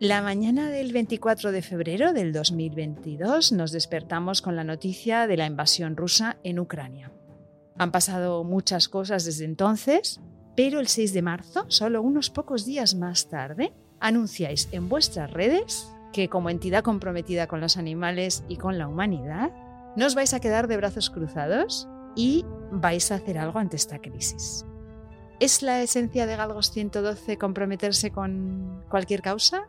La mañana del 24 de febrero del 2022 nos despertamos con la noticia de la invasión rusa en Ucrania. Han pasado muchas cosas desde entonces, pero el 6 de marzo, solo unos pocos días más tarde, anunciáis en vuestras redes que como entidad comprometida con los animales y con la humanidad, no os vais a quedar de brazos cruzados y vais a hacer algo ante esta crisis. ¿Es la esencia de Galgos 112 comprometerse con cualquier causa?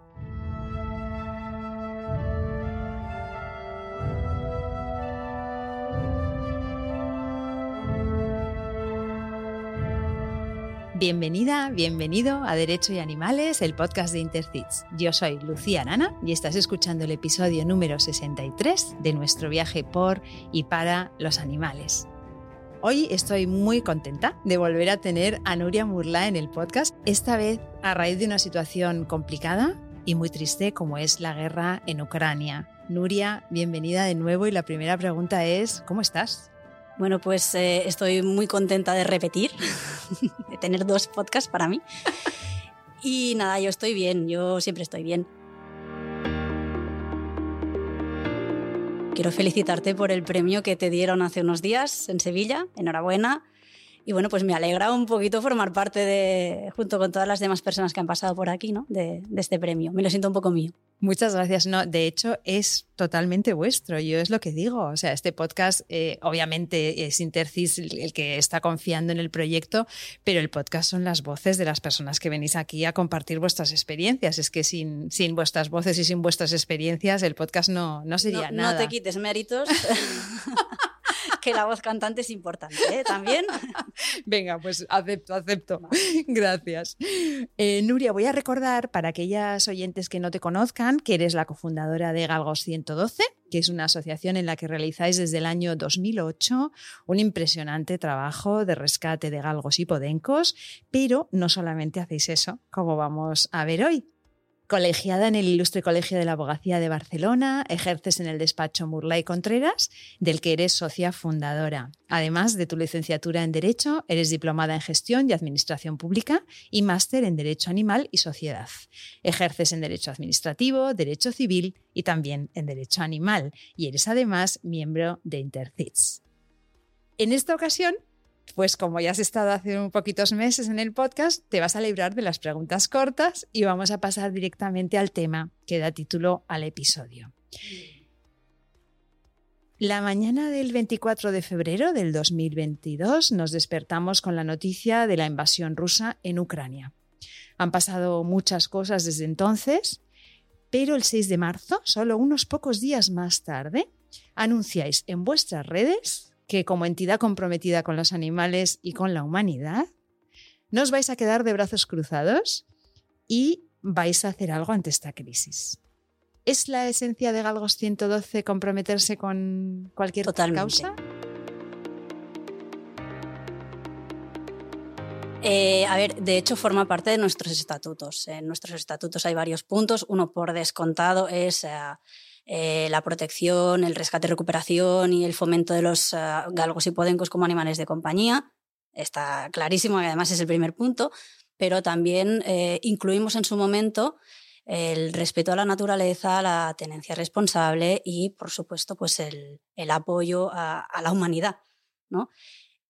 Bienvenida, bienvenido a Derecho y Animales, el podcast de Intercits. Yo soy Lucía Nana y estás escuchando el episodio número 63 de nuestro viaje por y para los animales. Hoy estoy muy contenta de volver a tener a Nuria Murla en el podcast, esta vez a raíz de una situación complicada y muy triste como es la guerra en Ucrania. Nuria, bienvenida de nuevo y la primera pregunta es, ¿cómo estás? Bueno, pues eh, estoy muy contenta de repetir, de tener dos podcasts para mí. Y nada, yo estoy bien, yo siempre estoy bien. Quiero felicitarte por el premio que te dieron hace unos días en Sevilla. Enhorabuena. Y bueno, pues me alegra un poquito formar parte de, junto con todas las demás personas que han pasado por aquí, ¿no? de, de este premio. Me lo siento un poco mío. Muchas gracias. No, de hecho, es totalmente vuestro. Yo es lo que digo. O sea, este podcast, eh, obviamente, es Intercis el que está confiando en el proyecto, pero el podcast son las voces de las personas que venís aquí a compartir vuestras experiencias. Es que sin, sin vuestras voces y sin vuestras experiencias, el podcast no, no sería nada. No te quites méritos. que la voz cantante es importante ¿eh? también. Venga, pues acepto, acepto. Gracias. Eh, Nuria, voy a recordar para aquellas oyentes que no te conozcan que eres la cofundadora de Galgos 112 que es una asociación en la que realizáis desde el año 2008 un impresionante trabajo de rescate de galgos y podencos, pero no solamente hacéis eso, como vamos a ver hoy. Colegiada en el Ilustre Colegio de la Abogacía de Barcelona, ejerces en el despacho Murlay Contreras, del que eres socia fundadora. Además de tu licenciatura en Derecho, eres diplomada en Gestión y Administración Pública y máster en Derecho Animal y Sociedad. Ejerces en Derecho Administrativo, Derecho Civil y también en Derecho Animal, y eres además miembro de Intercits. En esta ocasión pues como ya has estado hace un poquitos meses en el podcast, te vas a librar de las preguntas cortas y vamos a pasar directamente al tema que da título al episodio. La mañana del 24 de febrero del 2022 nos despertamos con la noticia de la invasión rusa en Ucrania. Han pasado muchas cosas desde entonces, pero el 6 de marzo, solo unos pocos días más tarde, anunciáis en vuestras redes que como entidad comprometida con los animales y con la humanidad, no os vais a quedar de brazos cruzados y vais a hacer algo ante esta crisis. ¿Es la esencia de Galgos 112 comprometerse con cualquier causa? Eh, a ver, de hecho forma parte de nuestros estatutos. En nuestros estatutos hay varios puntos. Uno por descontado es... Eh, eh, la protección, el rescate, recuperación y el fomento de los eh, galgos y podencos como animales de compañía. Está clarísimo y además es el primer punto, pero también eh, incluimos en su momento el respeto a la naturaleza, la tenencia responsable y, por supuesto, pues el, apoyo a, la humanidad. ¿no?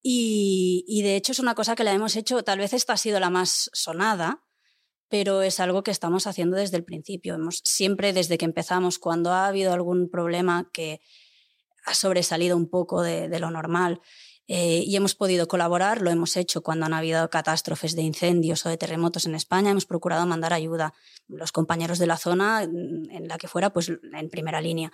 Y, y, de hecho es una cosa que la hemos hecho, tal vez esta ha sido la más sonada, pero es algo que estamos haciendo desde el principio. Hemos, siempre desde que empezamos, cuando ha habido algún problema que ha sobresalido un poco de, lo normal eh, y hemos podido colaborar, lo hemos hecho cuando han habido catástrofes de incendios o de terremotos en España, hemos procurado mandar ayuda. Los compañeros de la zona, en la que fuera, pues en primera línea.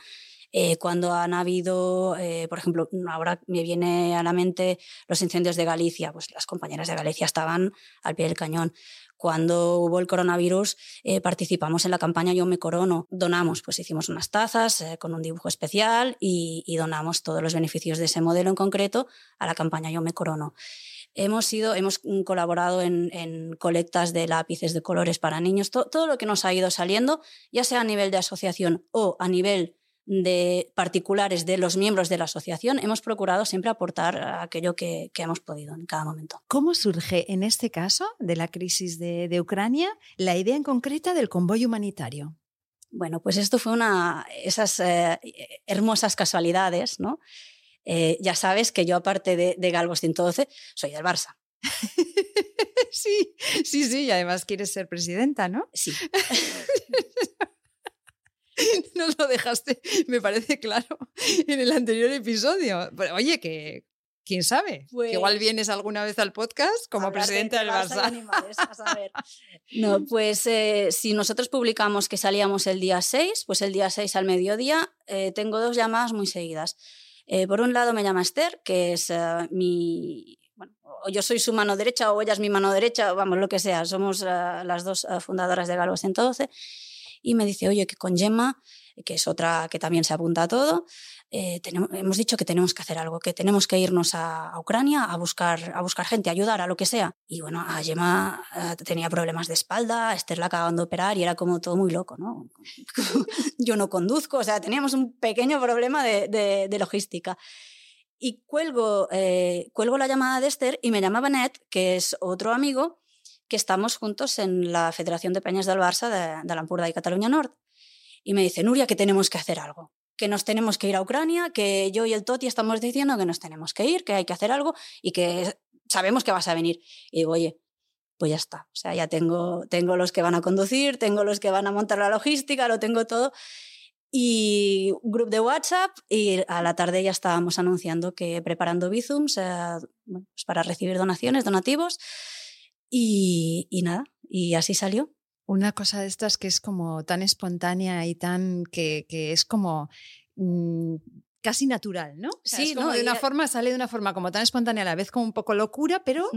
Eh, cuando han habido, eh, por ejemplo, ahora me viene a la mente los incendios de Galicia, pues las compañeras de Galicia estaban al pie del cañón. Cuando hubo el coronavirus, eh, participamos en la campaña Yo me corono. Donamos, pues hicimos unas tazas eh, con un dibujo especial y, donamos todos los beneficios de ese modelo en concreto a la campaña Yo me corono. Hemos, ido, hemos colaborado en, colectas de lápices de colores para niños, todo lo que nos ha ido saliendo, ya sea a nivel de asociación o a nivel de particulares de los miembros de la asociación, hemos procurado siempre aportar aquello que, hemos podido en cada momento. ¿Cómo surge en este caso de la crisis de, Ucrania la idea en concreta del convoy humanitario? Bueno, pues esto fue una esas eh, hermosas casualidades, ¿no? Eh, ya sabes que yo, aparte de, de Galgos 112, soy del Barça. sí, sí, sí, y además quieres ser presidenta, ¿no? Sí. Nos lo dejaste, me parece claro, en el anterior episodio. oye, que quién sabe, que igual pues vienes alguna vez al podcast como presidenta del Barça. No, pues eh, si nosotros publicamos que salíamos el día 6, pues el día 6 al mediodía eh, tengo dos llamadas muy seguidas. Eh, por un lado me llama Esther, que es mi, bueno, o yo soy su mano derecha o ella es mi mano derecha, vamos, lo que sea, somos las dos fundadoras de Galo 112 y me dice, oye, que con Gemma, que es otra que también se apunta a todo, eh, tenemos, hemos dicho que tenemos que hacer algo, que tenemos que irnos a, Ucrania a buscar, a buscar gente, ayudar a lo que sea. Y bueno, a Gemma eh, tenía problemas de espalda, a Esther la acaban de operar y era como todo muy loco, ¿no? Yo no conduzco, o sea, teníamos un pequeño problema de, de, logística. Y cuelgo, eh, cuelgo la llamada de Esther y me llama Benet, que es otro amigo, que estamos juntos en la Federación de Peñas del Barça de, de y Cataluña Norte. Y me dice, Nuria, que tenemos que hacer algo, que nos tenemos que ir a Ucrania, que yo y el Toti estamos diciendo que nos tenemos que ir, que hay que hacer algo y que sabemos que vas a venir. Y digo, oye, pues ya está. O sea, ya tengo, tengo los que van a conducir, tengo los que van a montar la logística, lo tengo todo. Y un grupo de WhatsApp y a la tarde ya estábamos anunciando que preparando Bizums eh, pues para recibir donaciones, donativos y, nada, y así salió. Una cosa de estas que es como tan espontánea y tan que, es como mm, casi natural, ¿no? sí, como de una forma, sale de una forma como tan espontánea a la vez como un poco locura, pero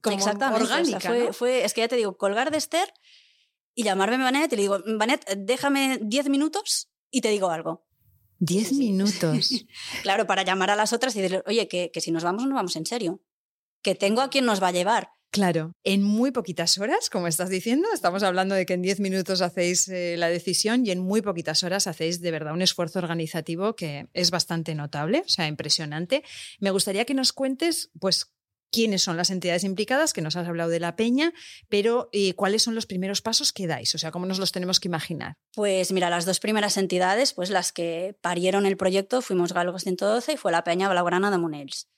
como orgánica. fue, es que ya te digo, colgar de Esther y llamarme Vanet y le digo, Vanet, déjame 10 minutos y te digo algo. Diez minutos. claro, para llamar a las otras y decirle, oye, que, que si nos vamos, nos vamos en serio. Que tengo a quien nos va a llevar. Claro, en muy poquitas horas, como estás diciendo, estamos hablando de que en 10 minutos hacéis eh, la decisión y en muy poquitas horas hacéis de verdad un esfuerzo organizativo que es bastante notable, o sea, impresionante. Me gustaría que nos cuentes, pues, quiénes son las entidades implicadas, que nos has hablado de la peña, pero eh, cuáles son los primeros pasos que dais, o sea, cómo nos los tenemos que imaginar. Pues mira, las dos primeras entidades, pues las que parieron el proyecto, fuimos Galgos 112 y fue la Peña Blaugrana de Monels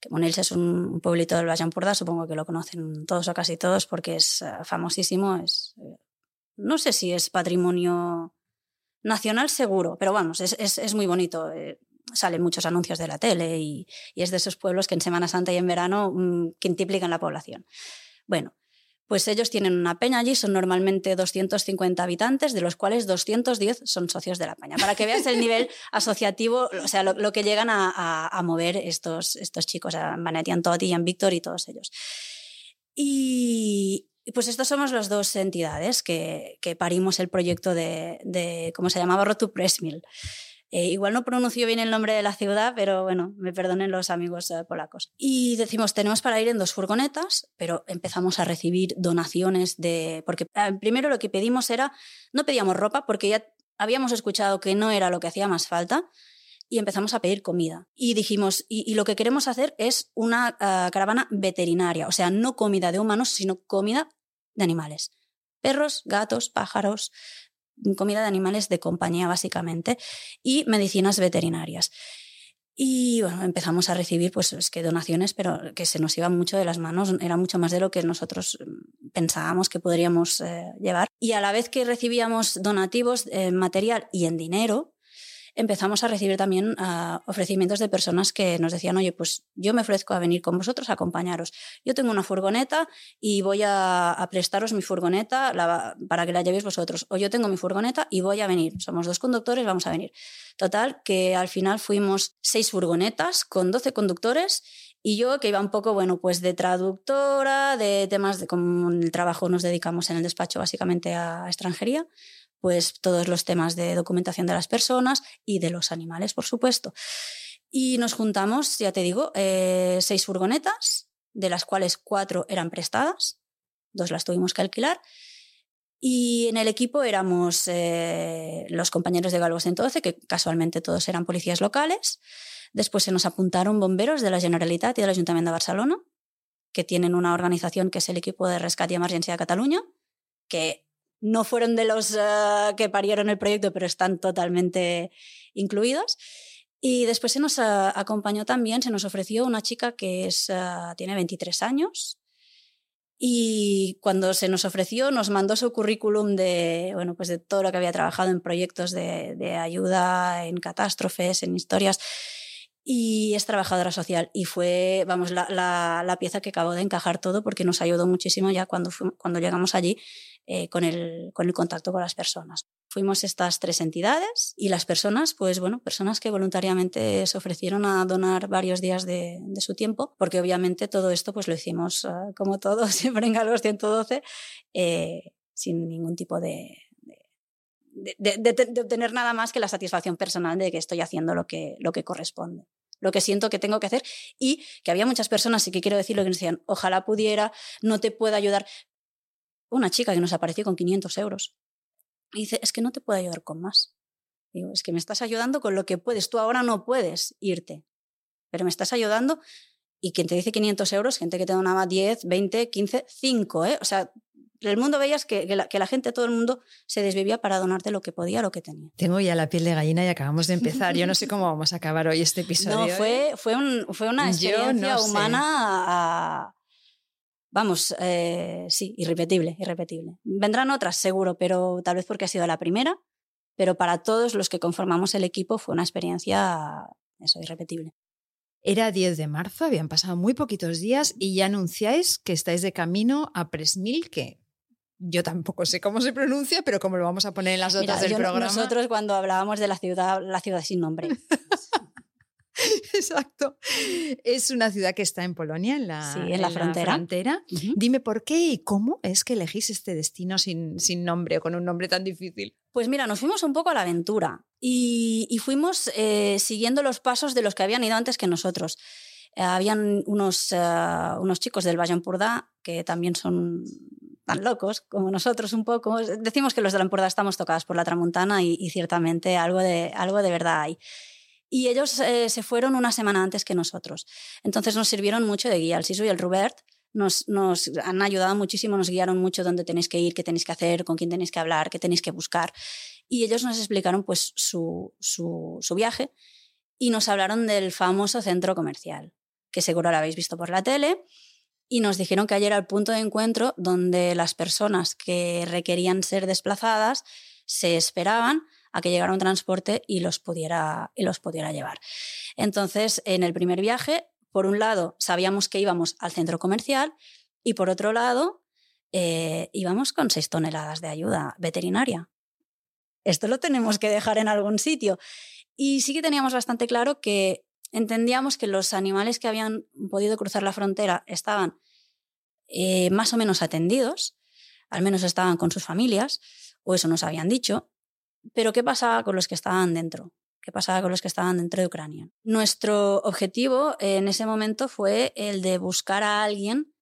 que Monels es un pueblito del Valle supongo que lo conocen todos o casi todos porque es eh, famosísimo, es, eh, no sé si es patrimonio nacional seguro, pero vamos, es, es, muy bonito. Eh, salen muchos anuncios de la tele y, y, es de esos pueblos que en Semana Santa y en verano mm, quintuplican la población. Bueno, pues ellos tienen una peña allí, son normalmente 250 habitantes, de los cuales 210 son socios de la peña. Para que veas el nivel asociativo, o sea, lo, que llegan a, mover estos, estos chicos, a Vanetian Totti, Jan Víctor y todos ellos. Y, pues estos somos las dos entidades que, parimos el proyecto de, de ¿cómo se llamaba? Road to Press Mill. Eh, igual no pronuncio bien el nombre de la ciudad, pero bueno, me perdonen los amigos eh, polacos. Y decimos, tenemos para ir en dos furgonetas, pero empezamos a recibir donaciones de... Porque eh, primero lo que pedimos era, no pedíamos ropa porque ya habíamos escuchado que no era lo que hacía más falta, y empezamos a pedir comida. Y dijimos, y, lo que queremos hacer es una caravana veterinaria, o sea, no comida de humanos, sino comida de animales. Perros, gatos, pájaros, comida de animales de compañía básicamente y medicinas veterinarias. Y bueno, empezamos a recibir pues es que donaciones, pero que se nos iban mucho de las manos, era mucho más de lo que nosotros mm, pensábamos que podríamos eh, llevar. Y a la vez que recibíamos donativos en material y en dinero, empezamos a recibir también ah, ofrecimientos de personas que nos decían, oye, pues yo me ofrezco a venir con vosotros a acompañaros. Yo tengo una furgoneta y voy a, prestaros mi furgoneta para que la llevéis vosotros. O yo tengo mi furgoneta y voy a venir. Somos dos conductores, vamos a venir. Total, que al final fuimos seis furgonetas con doce conductores y yo que iba un poco, bueno, pues de traductora, de temas de como el trabajo nos dedicamos en el despacho básicamente a extranjería, pues todos los temas de documentación de las personas y de los animales, por supuesto. Y nos juntamos, ya te digo, eh, seis furgonetas, de las cuales cuatro eran prestadas, dos las tuvimos que alquilar, Y en el equipo éramos eh, los compañeros de Galgo 112, que casualmente todos eran policías locales. Después se nos apuntaron bomberos de la Generalitat y del Ayuntamiento de Barcelona, que tienen una organización que es el equipo de rescate y emergencia de Cataluña, que no fueron de los eh, que parieron el proyecto, pero están totalmente incluidos. Y después se nos eh, acompañó también, se nos ofreció una chica que es, tiene 23 años, y cuando se nos ofreció, nos mandó su currículum de, bueno, pues de todo lo que había trabajado en proyectos de, de ayuda, en catástrofes, en historias. Y es trabajadora social. Y fue, vamos, la, la, la pieza que acabó de encajar todo porque nos ayudó muchísimo ya cuando, cuando llegamos allí eh, con, el, con el contacto con las personas. Fuimos estas tres entidades y las personas, pues bueno, personas que voluntariamente se ofrecieron a donar varios días de, de su tiempo, porque obviamente todo esto pues lo hicimos uh, como todo, siempre en Galgos 112, eh, sin ningún tipo de, de, de, de, obtener nada más que la satisfacción personal de que estoy haciendo lo que, lo que corresponde lo que siento que tengo que hacer y que había muchas personas, y que quiero decirlo, que decían, ojalá pudiera, no te puedo ayudar, una chica que nos apareció con 500 euros. Y dice, es que no te puedo ayudar con más. Digo, es que me estás ayudando con lo que puedes. Tú ahora no puedes irte, pero me estás ayudando. Y quien te dice 500 euros, gente que te donaba 10, 20, 15, 5, ¿eh? O sea, el mundo veías que, que, la, que, la, gente, todo el mundo se desvivía para donarte lo que podía, lo que tenía. Tengo ya la piel de gallina y acabamos de empezar. Yo no sé cómo vamos a acabar hoy este episodio. No, fue, ¿eh? fue, un, fue una experiencia no humana a, vamos, eh, sí, irrepetible, irrepetible. Vendrán otras, seguro, pero tal vez porque ha sido la primera, pero para todos los que conformamos el equipo fue una experiencia, eso, irrepetible. Era 10 de marzo, habían pasado muy poquitos días y ya anunciáis que estáis de camino a Presmil, que yo tampoco sé cómo se pronuncia, pero como lo vamos a poner en las notas Mira, del yo, programa. Nosotros cuando hablábamos de la ciudad, la ciudad sin nombre. Exacto. Es una ciudad que está en Polonia, en la, sí, en la en frontera. La frontera. Uh -huh. Dime por qué y cómo es que elegís este destino sin, sin, nombre o con un nombre tan difícil. Pues mira, nos fuimos un poco a la aventura y, y fuimos eh, siguiendo los pasos de los que habían ido antes que nosotros. Eh, habían unos, uh, unos chicos del Valle Empordà que también son tan locos como nosotros un poco. Decimos que los de la Empordà estamos tocados por la tramuntana y, y ciertamente algo de, algo de verdad hay y ellos eh, se fueron una semana antes que nosotros. Entonces nos sirvieron mucho de guía. El Sisu y el Robert nos, han ayudado muchísimo, nos guiaron mucho dónde tenéis que ir, qué tenéis que hacer, con quién tenéis que hablar, qué tenéis que buscar. Y ellos nos explicaron pues su, su, su viaje y nos hablaron del famoso centro comercial, que seguro lo habéis visto por la tele. Y nos dijeron que ayer era el punto de encuentro donde las personas que requerían ser desplazadas se esperaban a que llegara un transporte y los pudiera, y los pudiera llevar. Entonces, en el primer viaje, por un lado, sabíamos que íbamos al centro comercial y por otro lado, eh, íbamos con seis toneladas de ayuda veterinaria. Esto lo tenemos que dejar en algún sitio. Y sí que teníamos bastante claro que entendíamos que los animales que habían podido cruzar la frontera estaban eh, más o menos atendidos, al menos estaban con sus familias, o eso nos habían dicho, pero ¿qué pasaba con los que estaban dentro? ¿Qué pasaba con los que estaban dentro de Ucrania? Nuestro objetivo en ese momento fue el de buscar a alguien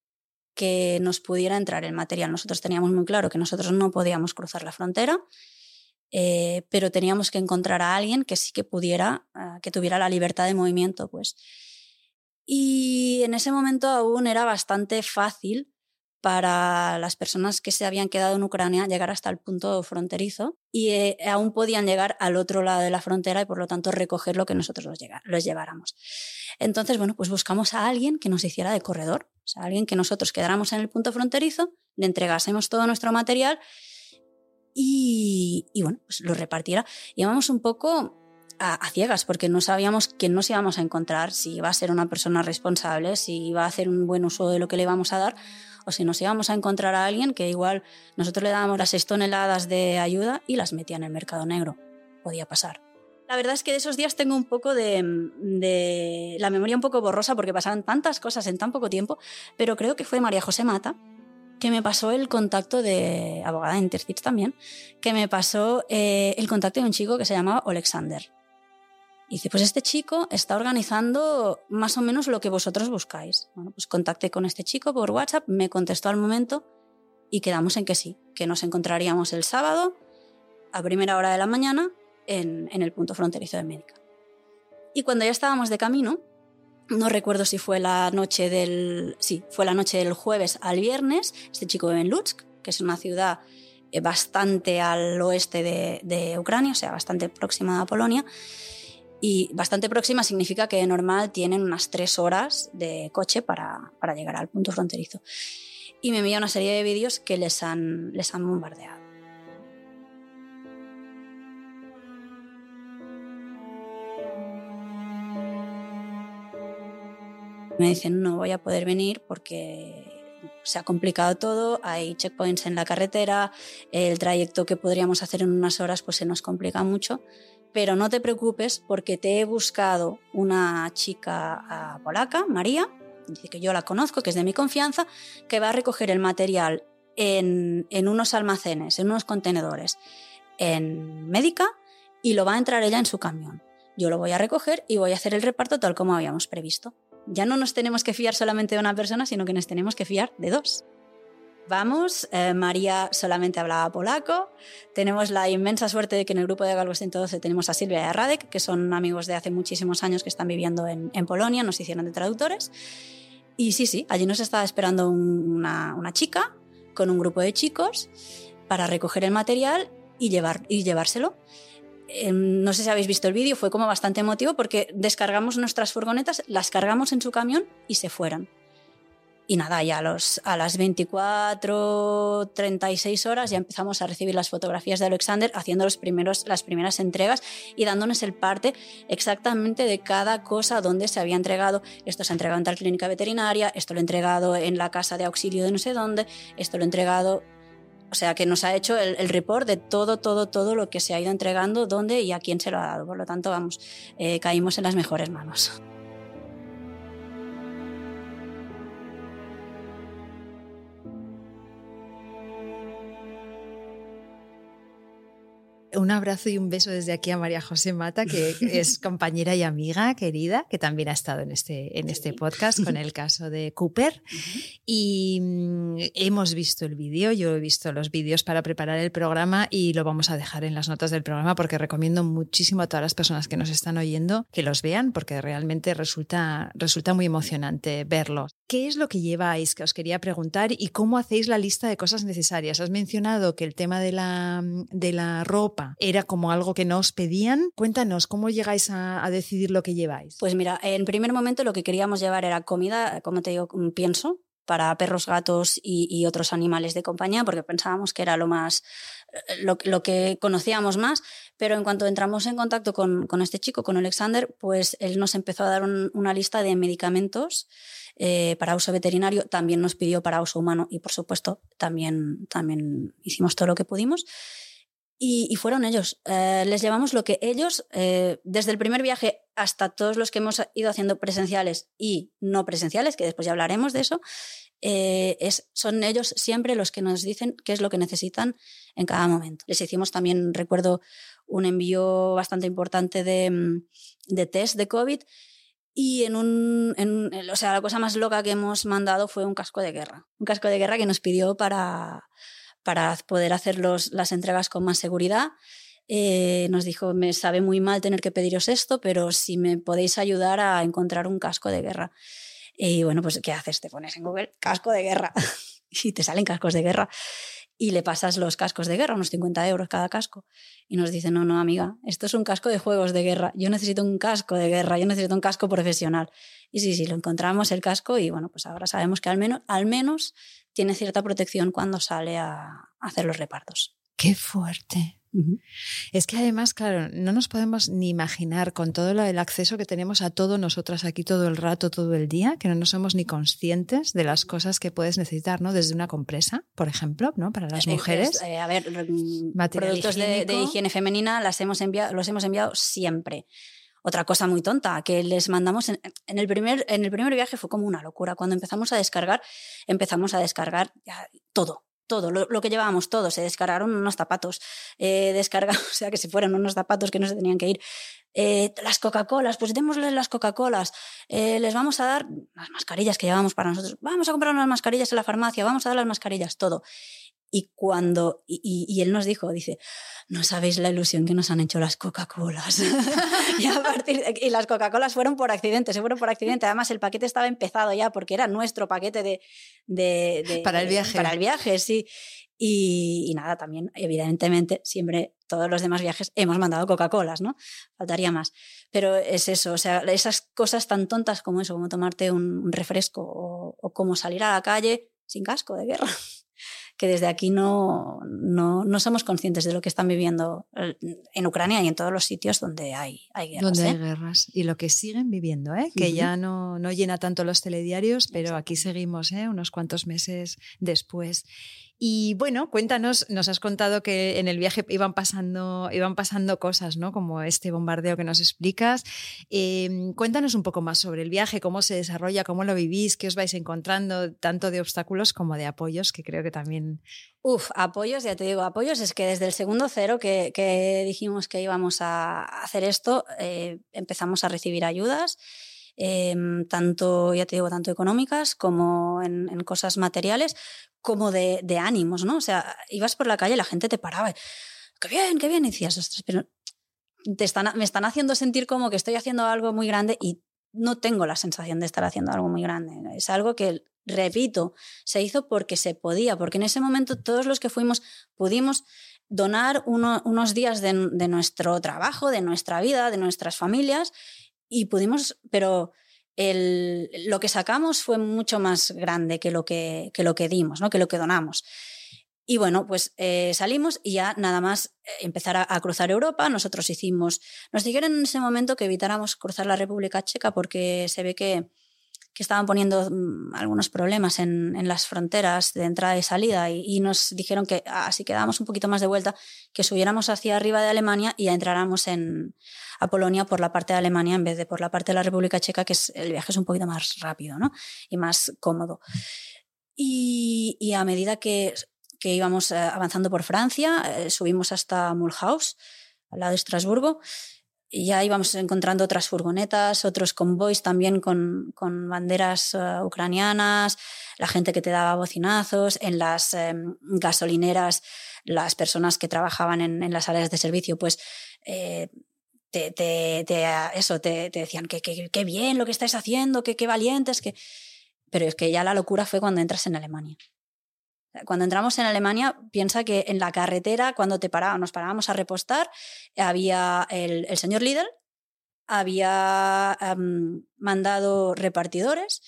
que nos pudiera entrar el material. Nosotros teníamos muy claro que nosotros no podíamos cruzar la frontera, eh, pero teníamos que encontrar a alguien que sí que pudiera, uh, que tuviera la libertad de movimiento, pues. Y en ese momento aún era bastante fácil para las personas que se habían quedado en Ucrania llegar hasta el punto fronterizo y eh, aún podían llegar al otro lado de la frontera y por lo tanto recoger lo que nosotros los, llegar, los lleváramos. Entonces, bueno, pues buscamos a alguien que nos hiciera de corredor, o sea, alguien que nosotros quedáramos en el punto fronterizo, le entregásemos todo nuestro material y, y bueno, pues lo repartiera. Íbamos un poco a, a, ciegas porque no sabíamos quién nos íbamos a encontrar, si iba a ser una persona responsable, si iba a hacer un buen uso de lo que le íbamos a dar o si nos íbamos a encontrar a alguien que igual nosotros le dábamos las 6 toneladas de ayuda y las metía en el mercado negro. Podía pasar. La verdad es que de esos días tengo un poco de, de, la memoria un poco borrosa porque pasaron tantas cosas en tan poco tiempo, pero creo que fue María José Mata que me pasó el contacto de, abogada de Intercits también, que me pasó eh, el contacto de un chico que se llamaba Alexander. Dice, pues este chico está organizando más o menos lo que vosotros buscáis. Bueno, pues contacté con este chico por WhatsApp, me contestó al momento y quedamos en que sí. que nos encontraríamos el sábado a primera hora de la mañana en, en el punto fronterizo de Médica. Y cuando ya estábamos de camino, no recuerdo si fue la noche del. Sí, fue la noche del jueves al viernes. Este chico vive en Lutsk, que es una ciudad eh, bastante al oeste de, Ucrania, o sea, bastante próxima a Polonia. Y bastante próxima significa que normal tienen unas tres horas de coche para, para llegar al punto fronterizo. Y me envía una serie de vídeos que les han, les han bombardeado. Me dicen, no voy a poder venir porque se ha complicado todo, hay checkpoints en la carretera, el trayecto que podríamos hacer en unas horas pues se nos complica mucho, pero no te preocupes porque te he buscado una chica ah, polaca, María, que yo la conozco, que es de mi confianza, que va a recoger el material en, en unos almacenes, en unos contenedores en Médica y lo va a entrar ella en su camión. Yo lo voy a recoger y voy a hacer el reparto tal como habíamos previsto ya no nos tenemos que fiar solamente de una persona, sino que nos tenemos que fiar de dos. Vamos, eh, María solamente hablaba polaco. Tenemos la inmensa suerte de que en el grupo de Galgos 112 tenemos a Silvia y Radek, que son amigos de hace muchísimos años que están viviendo en, Polonia, nos hicieron de traductores. Y sí, sí, allí nos estaba esperando una, una, chica con un grupo de chicos para recoger el material y, llevar, y llevárselo. Em, no sé si habéis visto el vídeo, fue como bastante emotivo porque descargamos nuestras furgonetas, las cargamos en su camión y se fueron. Y nada, ya a, los, a las 24, 36 horas ya empezamos a recibir las fotografías de Alexander haciendo los primeros, las primeras entregas y dándonos el parte exactamente de cada cosa donde se había entregado. Esto se ha entregado en tal clínica veterinaria, esto lo he entregado en la casa de auxilio de no sé dónde, esto lo he entregado o sea, que nos ha hecho el, report de todo, todo, todo lo que se ha ido entregando, dónde y a quién se lo ha dado. Por lo tanto, vamos, eh, caímos en las mejores manos. Un abrazo y un beso desde aquí a María José Mata, que es compañera y amiga querida, que también ha estado en este, en este podcast con el caso de Cooper. Y mm, hemos visto el vídeo, yo he visto los vídeos para preparar el programa y lo vamos a dejar en las notas del programa porque recomiendo muchísimo a todas las personas que nos están oyendo que los vean porque realmente resulta, resulta muy emocionante verlos. ¿Qué es lo que lleváis? Que os quería preguntar y cómo hacéis la lista de cosas necesarias. Has mencionado que el tema de la, de la ropa era como algo que no os pedían. Cuéntanos, ¿cómo llegáis a, decidir lo que lleváis? Pues mira, en primer momento lo que queríamos llevar era comida, como te digo, pienso, para perros, gatos y, otros animales de compañía, porque pensábamos que era lo más eh, lo, que conocíamos más, pero en cuanto entramos en contacto con, este chico, con Alexander, pues él nos empezó a dar una lista de medicamentos eh, para uso veterinario, también nos pidió para uso humano y por supuesto también, también hicimos todo lo que pudimos. Y, fueron ellos. Eh, les llevamos lo que ellos, eh, desde el primer viaje hasta todos los que hemos ido haciendo presenciales y no presenciales, que después ya hablaremos de eso, eh, es, son ellos siempre los que nos dicen qué es lo que necesitan en cada momento. Les hicimos también, recuerdo, un envío bastante importante de, mm, de test de COVID. Y en un, en, o sea, la cosa más loca que hemos mandado fue un casco de guerra. Un casco de guerra que nos pidió para, para poder hacer las entregas con más seguridad. Eh, nos dijo, me sabe muy mal tener que pediros esto, pero si me podéis ayudar a encontrar un casco de guerra. Y bueno, pues ¿qué haces? Te pones en Google casco de guerra y te salen cascos de guerra y le pasas los cascos de guerra, unos 50 euros cada casco. Y nos dice, no, no, amiga, esto es un casco de juegos de guerra. Yo necesito un casco de guerra, yo necesito un casco profesional. Y sí, sí, lo encontramos el casco y bueno, pues ahora sabemos que al menos, al menos tiene cierta protección cuando sale a hacer los repartos. Qué fuerte. Es que además, claro, no nos podemos ni imaginar con todo el acceso que tenemos a todo nosotras aquí todo el rato, todo el día, que no nos somos ni conscientes de las cosas que puedes necesitar, ¿no? Desde una compresa, por ejemplo, ¿no? Para las eh, mujeres. Eh, a ver, mm, productos de, higiene femenina las hemos enviado, los hemos enviado siempre. Otra cosa muy tonta, que les mandamos en, el primer, en el primer viaje fue como una locura. Cuando empezamos a descargar, empezamos a descargar todo todo, lo, que llevábamos, todo. Se descargaron unos zapatos, eh, descargamos, o sea, que se fueron unos zapatos que no se tenían que ir. Eh, las Coca-Colas, pues démosles las Coca-Colas. Eh, les vamos a dar las mascarillas que llevamos para nosotros. Vamos a comprar unas mascarillas en la farmacia, vamos a dar las mascarillas, todo. Y cuando, y, él nos dijo, dice, no sabéis la ilusión que nos han hecho las Coca-Colas. y, a partir y las Coca-Colas fueron por accidente, se fueron por accidente. Además, el paquete estaba empezado ya porque era nuestro paquete de... de, para el viaje. Para el viaje, sí. Y, y, nada, también, evidentemente, siempre todos los demás viajes hemos mandado Coca-Colas, ¿no? Faltaría más. Pero es eso, o sea, esas cosas tan tontas como eso, como tomarte un, refresco o, o como salir a la calle sin casco de guerra que desde aquí no, no, no, somos conscientes de lo que están viviendo eh, en Ucrania y en todos los sitios donde hay, hay guerras. Donde hay ¿eh? guerras. Y lo que siguen viviendo, ¿eh? que ya no, no llena tanto los telediarios, pero aquí seguimos ¿eh? unos cuantos meses después. Y bueno, cuéntanos, nos has contado que en el viaje iban pasando, iban pasando cosas, ¿no? Como este bombardeo que nos explicas. Em, cuéntanos un poco más sobre el viaje, cómo se desarrolla, cómo lo vivís, qué os vais encontrando, tanto de obstáculos como de apoyos, que creo que también. Uf, apoyos, ya te digo, apoyos es que desde el segundo cero que, dijimos que íbamos a hacer esto, eh, empezamos a recibir ayudas. Em, tanto, ya te digo, tanto económicas como en, cosas materiales, como de, ánimos, ¿no? O sea, ibas por la calle y la gente te paraba. qué bien, qué bien, y decías, ostras, pero te están, me están haciendo sentir como que estoy haciendo algo muy grande y no tengo la sensación de estar haciendo algo muy grande. Es algo que, repito, se hizo porque se podía, porque en ese momento todos los que fuimos pudimos donar uno, unos días de, nuestro trabajo, de nuestra vida, de nuestras familias y pudimos, pero el, lo que sacamos fue mucho más grande que lo que, que lo que dimos, ¿no? que lo que donamos. Y bueno, pues eh, salimos y ya nada más eh, empezar a, a, cruzar Europa. Nosotros hicimos, nos dijeron en ese momento que evitáramos cruzar la República Checa porque se ve que que estaban poniendo mm, algunos problemas en, en, las fronteras de entrada y salida y, nos dijeron que así que dábamos un poquito más de vuelta, que subiéramos hacia arriba de Alemania y entráramos en, a Polonia por la parte de Alemania en vez de por la parte de la República Checa, que es, el viaje es un poquito más rápido ¿no? y más cómodo. Y, a medida que, que íbamos eh, avanzando por Francia, eh, subimos hasta Mulhouse, al lado de Estrasburgo, ya íbamos encontrando otras furgonetas, otros convoys también con, con banderas uh, ucranianas, la gente que te daba bocinazos, en las eh, gasolineras, las personas que trabajaban en, en, las áreas de servicio, pues eh, te, te, eso, te, decían que, que, bien lo que estáis haciendo, que qué valientes, que... Pero es que ya la locura fue cuando entras en Alemania. Cuando entramos en Alemania, piensa que en la carretera, cuando te paraba, nos parábamos a repostar, había el, el señor Lidl, había um, mandado repartidores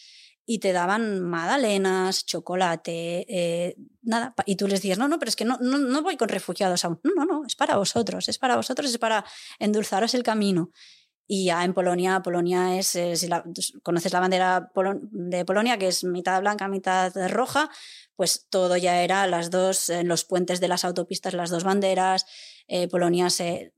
y te daban magdalenas, chocolate, eh, nada. Y tú les decías, no, no, pero es que no, no, no voy con refugiados aún. No, no, no, es para vosotros, es para vosotros, es para endulzaros el camino. Y ya en Polonia, Polonia es, eh, si la, conoces la bandera de Polonia, que es mitad blanca, mitad roja, pues todo ya era las dos, en los puentes de las autopistas, las dos banderas. Eh, Polonia se,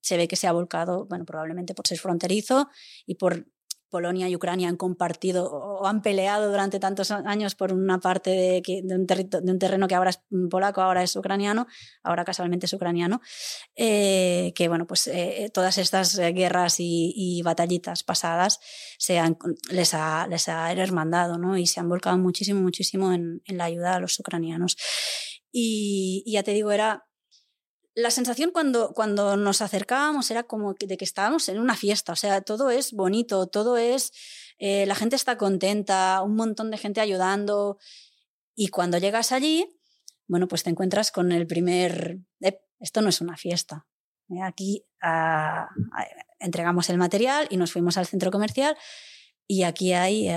se ve que se ha volcado, bueno, probablemente por ser fronterizo y por Polonia y Ucrania han compartido o han peleado durante tantos años por una parte de, un, de un, terreno que ahora es polaco, ahora es ucraniano, ahora casualmente es ucraniano, eh, que bueno, pues eh, todas estas guerras y, batallitas pasadas les, ha, hermandado ¿no? y se han volcado muchísimo, muchísimo en, en la ayuda a los ucranianos. Y, y ya te digo, era la sensación cuando, cuando nos acercábamos era como de que estábamos en una fiesta, o sea, todo es bonito, todo es, eh, la gente está contenta, un montón de gente ayudando y cuando llegas allí, bueno, pues te encuentras con el primer, eh, esto no es una fiesta. Eh, aquí ah, ah, entregamos el material y nos fuimos al centro comercial y aquí hay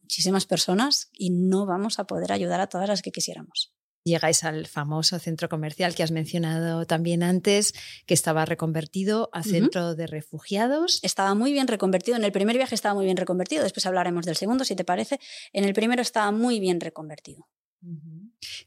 muchísimas personas y no vamos a poder ayudar a todas las que quisiéramos llegáis al famoso centro comercial que has mencionado también antes, que estaba reconvertido a centro uh -huh. de refugiados. Estaba muy bien reconvertido. En el primer viaje estaba muy bien reconvertido. Después hablaremos del segundo, si te parece. En el primero estaba muy bien reconvertido.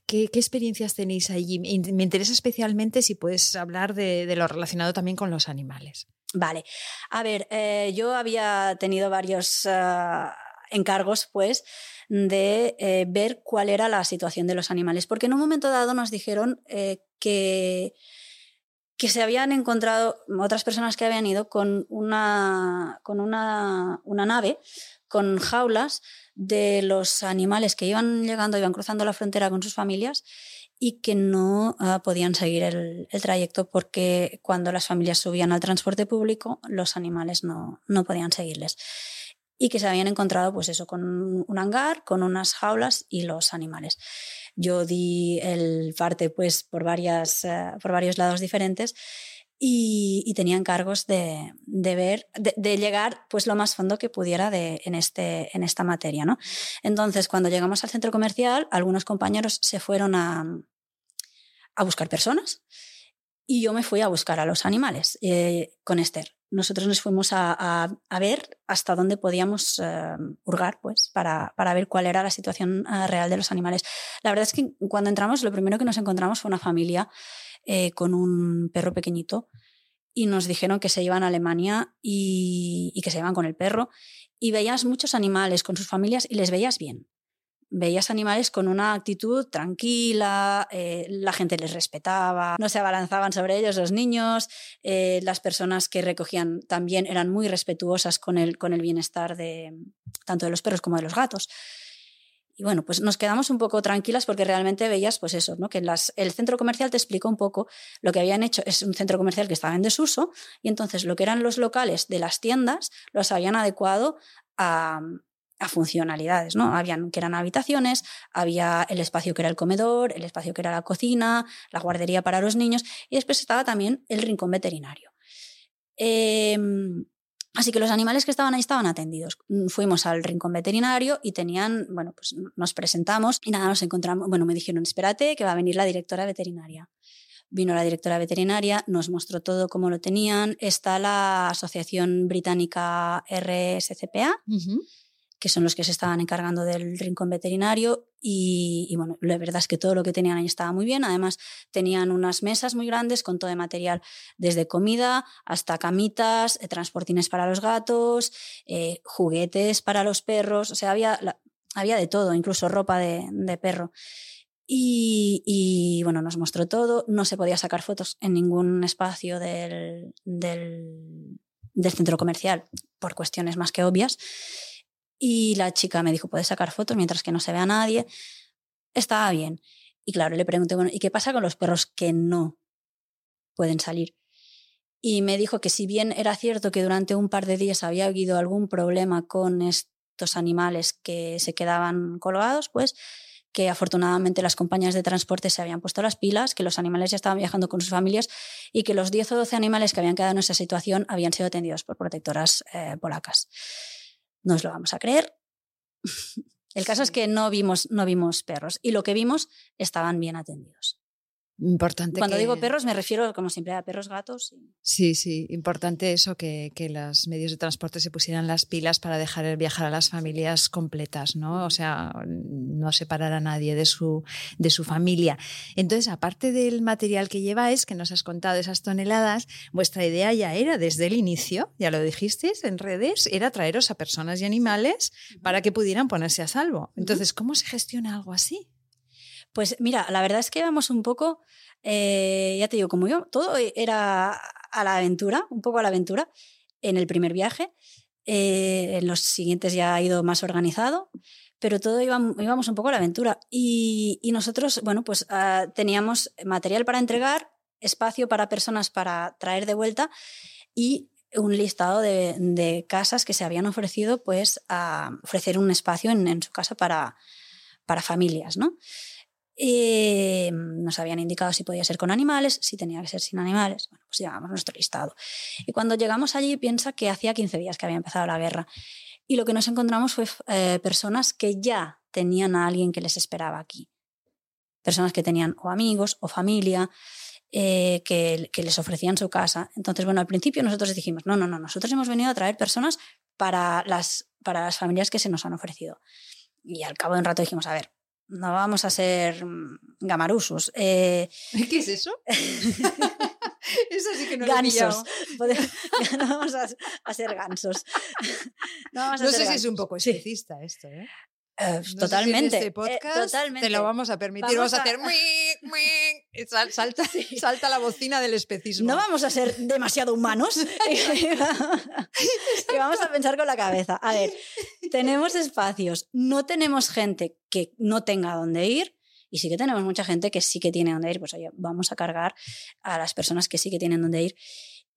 ¿Qué, ¿Qué, experiencias tenéis allí? Me interesa especialmente si puedes hablar de, de lo relacionado también con los animales. Vale. A ver, eh, yo había tenido varios uh, encargos, pues, de eh, ver cuál era la situación de los animales, porque en un momento dado nos dijeron eh, que, que se habían encontrado otras personas que habían ido con una, con una, una nave con jaulas de los animales que iban llegando, iban cruzando la frontera con sus familias y que no ah, podían seguir el, trayecto porque cuando las familias subían al transporte público, los animales no, no podían seguirles. Y que se habían encontrado, pues eso, con un hangar, con unas jaulas y los animales. Yo di el parte, pues, por, varias, eh, por varios lados diferentes y, tenía encargos de, de ver, de, llegar pues lo más fondo que pudiera de, en, este, en esta materia. ¿no? Entonces, cuando llegamos al centro comercial, algunos compañeros se fueron a, a buscar personas y yo me fui a buscar a los animales eh, con Esther. Nosotros nos fuimos a, a, ver hasta dónde podíamos eh, hurgar, pues, para, para, ver cuál era la situación eh, real de los animales. La verdad es que cuando entramos, lo primero que nos encontramos fue una familia eh, con un perro pequeñito y nos dijeron que se iban a Alemania y, que se iban con el perro y veías muchos animales con sus familias y les veías bien. Veías animales con una actitud tranquila, eh, la gente les respetaba, no se abalanzaban sobre ellos los niños, eh, las personas que recogían también eran muy respetuosas con el, con el bienestar de tanto de los perros como de los gatos. Y bueno, pues nos quedamos un poco tranquilas porque realmente veías, pues eso, ¿no? que las, el centro comercial te explicó un poco lo que habían hecho. Es un centro comercial que estaba en desuso y entonces lo que eran los locales de las tiendas los habían adecuado a, a funcionalidades, ¿no? Habían que eran habitaciones, había el espacio que era el comedor, el espacio que era la cocina, la guardería para los niños y después estaba también el rincón veterinario. Eh, Así que los animales que estaban ahí estaban atendidos. Fuimos al rincón veterinario y tenían, bueno, pues nos presentamos y nada, nos encontramos, bueno, me dijeron, espérate, que va a venir la directora veterinaria. Vino la directora veterinaria, nos mostró todo cómo lo tenían. Está la Asociación Británica RSCPA, que son los que se estaban encargando del rincón veterinario. Y, bueno, la verdad es que todo lo que tenían ahí estaba muy bien. Además, tenían unas mesas muy grandes con todo de material, desde comida hasta camitas, eh, transportines para los gatos, eh, juguetes para los perros. O sea, había, había de todo, incluso ropa de, perro. Y, bueno, nos mostró todo. No se podía sacar fotos en ningún espacio del, del, del centro comercial por cuestiones más que obvias. Y la chica me dijo, puedes sacar fotos mientras que no se vea nadie. Estaba bien. Y claro, le pregunté, bueno, ¿y qué pasa con los perros que no pueden salir? Y me dijo que si bien era cierto que durante un par de días había habido algún problema con estos animales que se quedaban colgados, pues que afortunadamente las compañías de transporte se habían puesto las pilas, que los animales ya estaban viajando con sus familias y que los 10 o 12 animales que habían quedado en esa situación habían sido atendidos por protectoras eh, polacas no os lo vamos a creer. El caso es que no vimos, no vimos perros y lo que vimos estaban bien atendidos. Importante. Cuando digo perros me refiero, como siempre, a perros, gatos. Sí, sí, importante eso, que, que, los medios de transporte se pusieran las pilas para dejar viajar a las familias completas, ¿no? O sea, no separar a nadie de su, de su familia. Entonces, aparte del material que lleváis, que nos has contado esas toneladas, vuestra idea ya era desde el inicio, ya lo dijisteis en redes, era traeros a personas y animales para que pudieran ponerse a salvo. Entonces, ¿cómo se gestiona algo así? Pues mira, la verdad es que íbamos un poco, eh, ya te digo, como yo, todo era a la aventura, un poco a la aventura en el primer viaje. Eh, en los siguientes ya ha ido más organizado, pero todo íbamos, un poco a la aventura. Y, nosotros, bueno, pues ah, teníamos material para entregar, espacio para personas para traer de vuelta y un listado de, casas que se habían ofrecido pues a ofrecer un espacio en, en su casa para, para familias, ¿no? Eh, nos habían indicado si podía ser con animales, si tenía que ser sin animales. Bueno, pues llevamos nuestro listado. Y cuando llegamos allí, piensa que hacía 15 días que había empezado la guerra. Y lo que nos encontramos fue eh, personas que ya tenían a alguien que les esperaba aquí. Personas que tenían o amigos o familia. Eh, que, les ofrecían su casa. Entonces, bueno, al principio nosotros dijimos, no, no, no, nosotros hemos venido a traer personas para las, para las familias que se nos han ofrecido. Y al cabo de un rato dijimos, a ver, no vamos a ser mm, gamarusos. Eh, ¿Qué es eso? eso sí que no gansos. no vamos a, ser gansos. No, sé si es un poco especista esto, ¿eh? Eh, totalmente. este podcast te lo vamos a permitir. Vamos, a, hacer. salta, salta, la bocina del especismo. No vamos a ser demasiado humanos. que vamos a pensar con la cabeza. A ver, tenemos espacios, no tenemos gente que no tenga dónde ir. Y sí que tenemos mucha gente que sí que tiene dónde ir. Pues oye, vamos a cargar a las personas que sí que tienen dónde ir.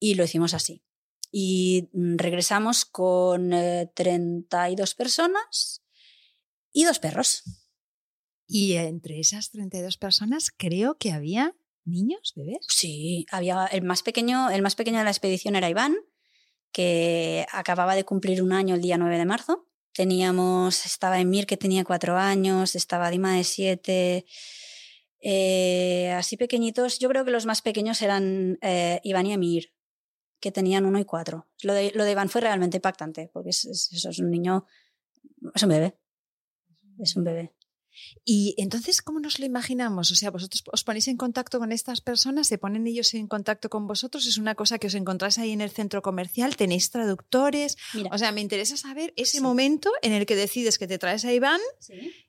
Y lo hicimos así. Y mm, regresamos con 32 eh, personas y dos perros. Y entre esas 32 personas creo que había niños, bebés. Sí, había el más pequeño, el más pequeño de la expedición era Iván, que acababa de cumplir un año el día 9 de marzo. Teníamos, estaba Emir que tenía cuatro años, estaba Dima de siete, eh, así pequeñitos. Yo creo que los más pequeños eran eh, Iván y Emir, que tenían uno y cuatro. Lo de, lo de Iván fue realmente impactante, porque es, eso es un niño, es un bebé, es un bebé. Y entonces, ¿cómo nos lo imaginamos? O sea, vosotros os ponéis en contacto con estas personas, se ponen ellos en contacto con vosotros, es una cosa que os encontráis ahí en el centro comercial, tenéis traductores. o sea, me interesa saber ese momento en el que decides que te traes a Iván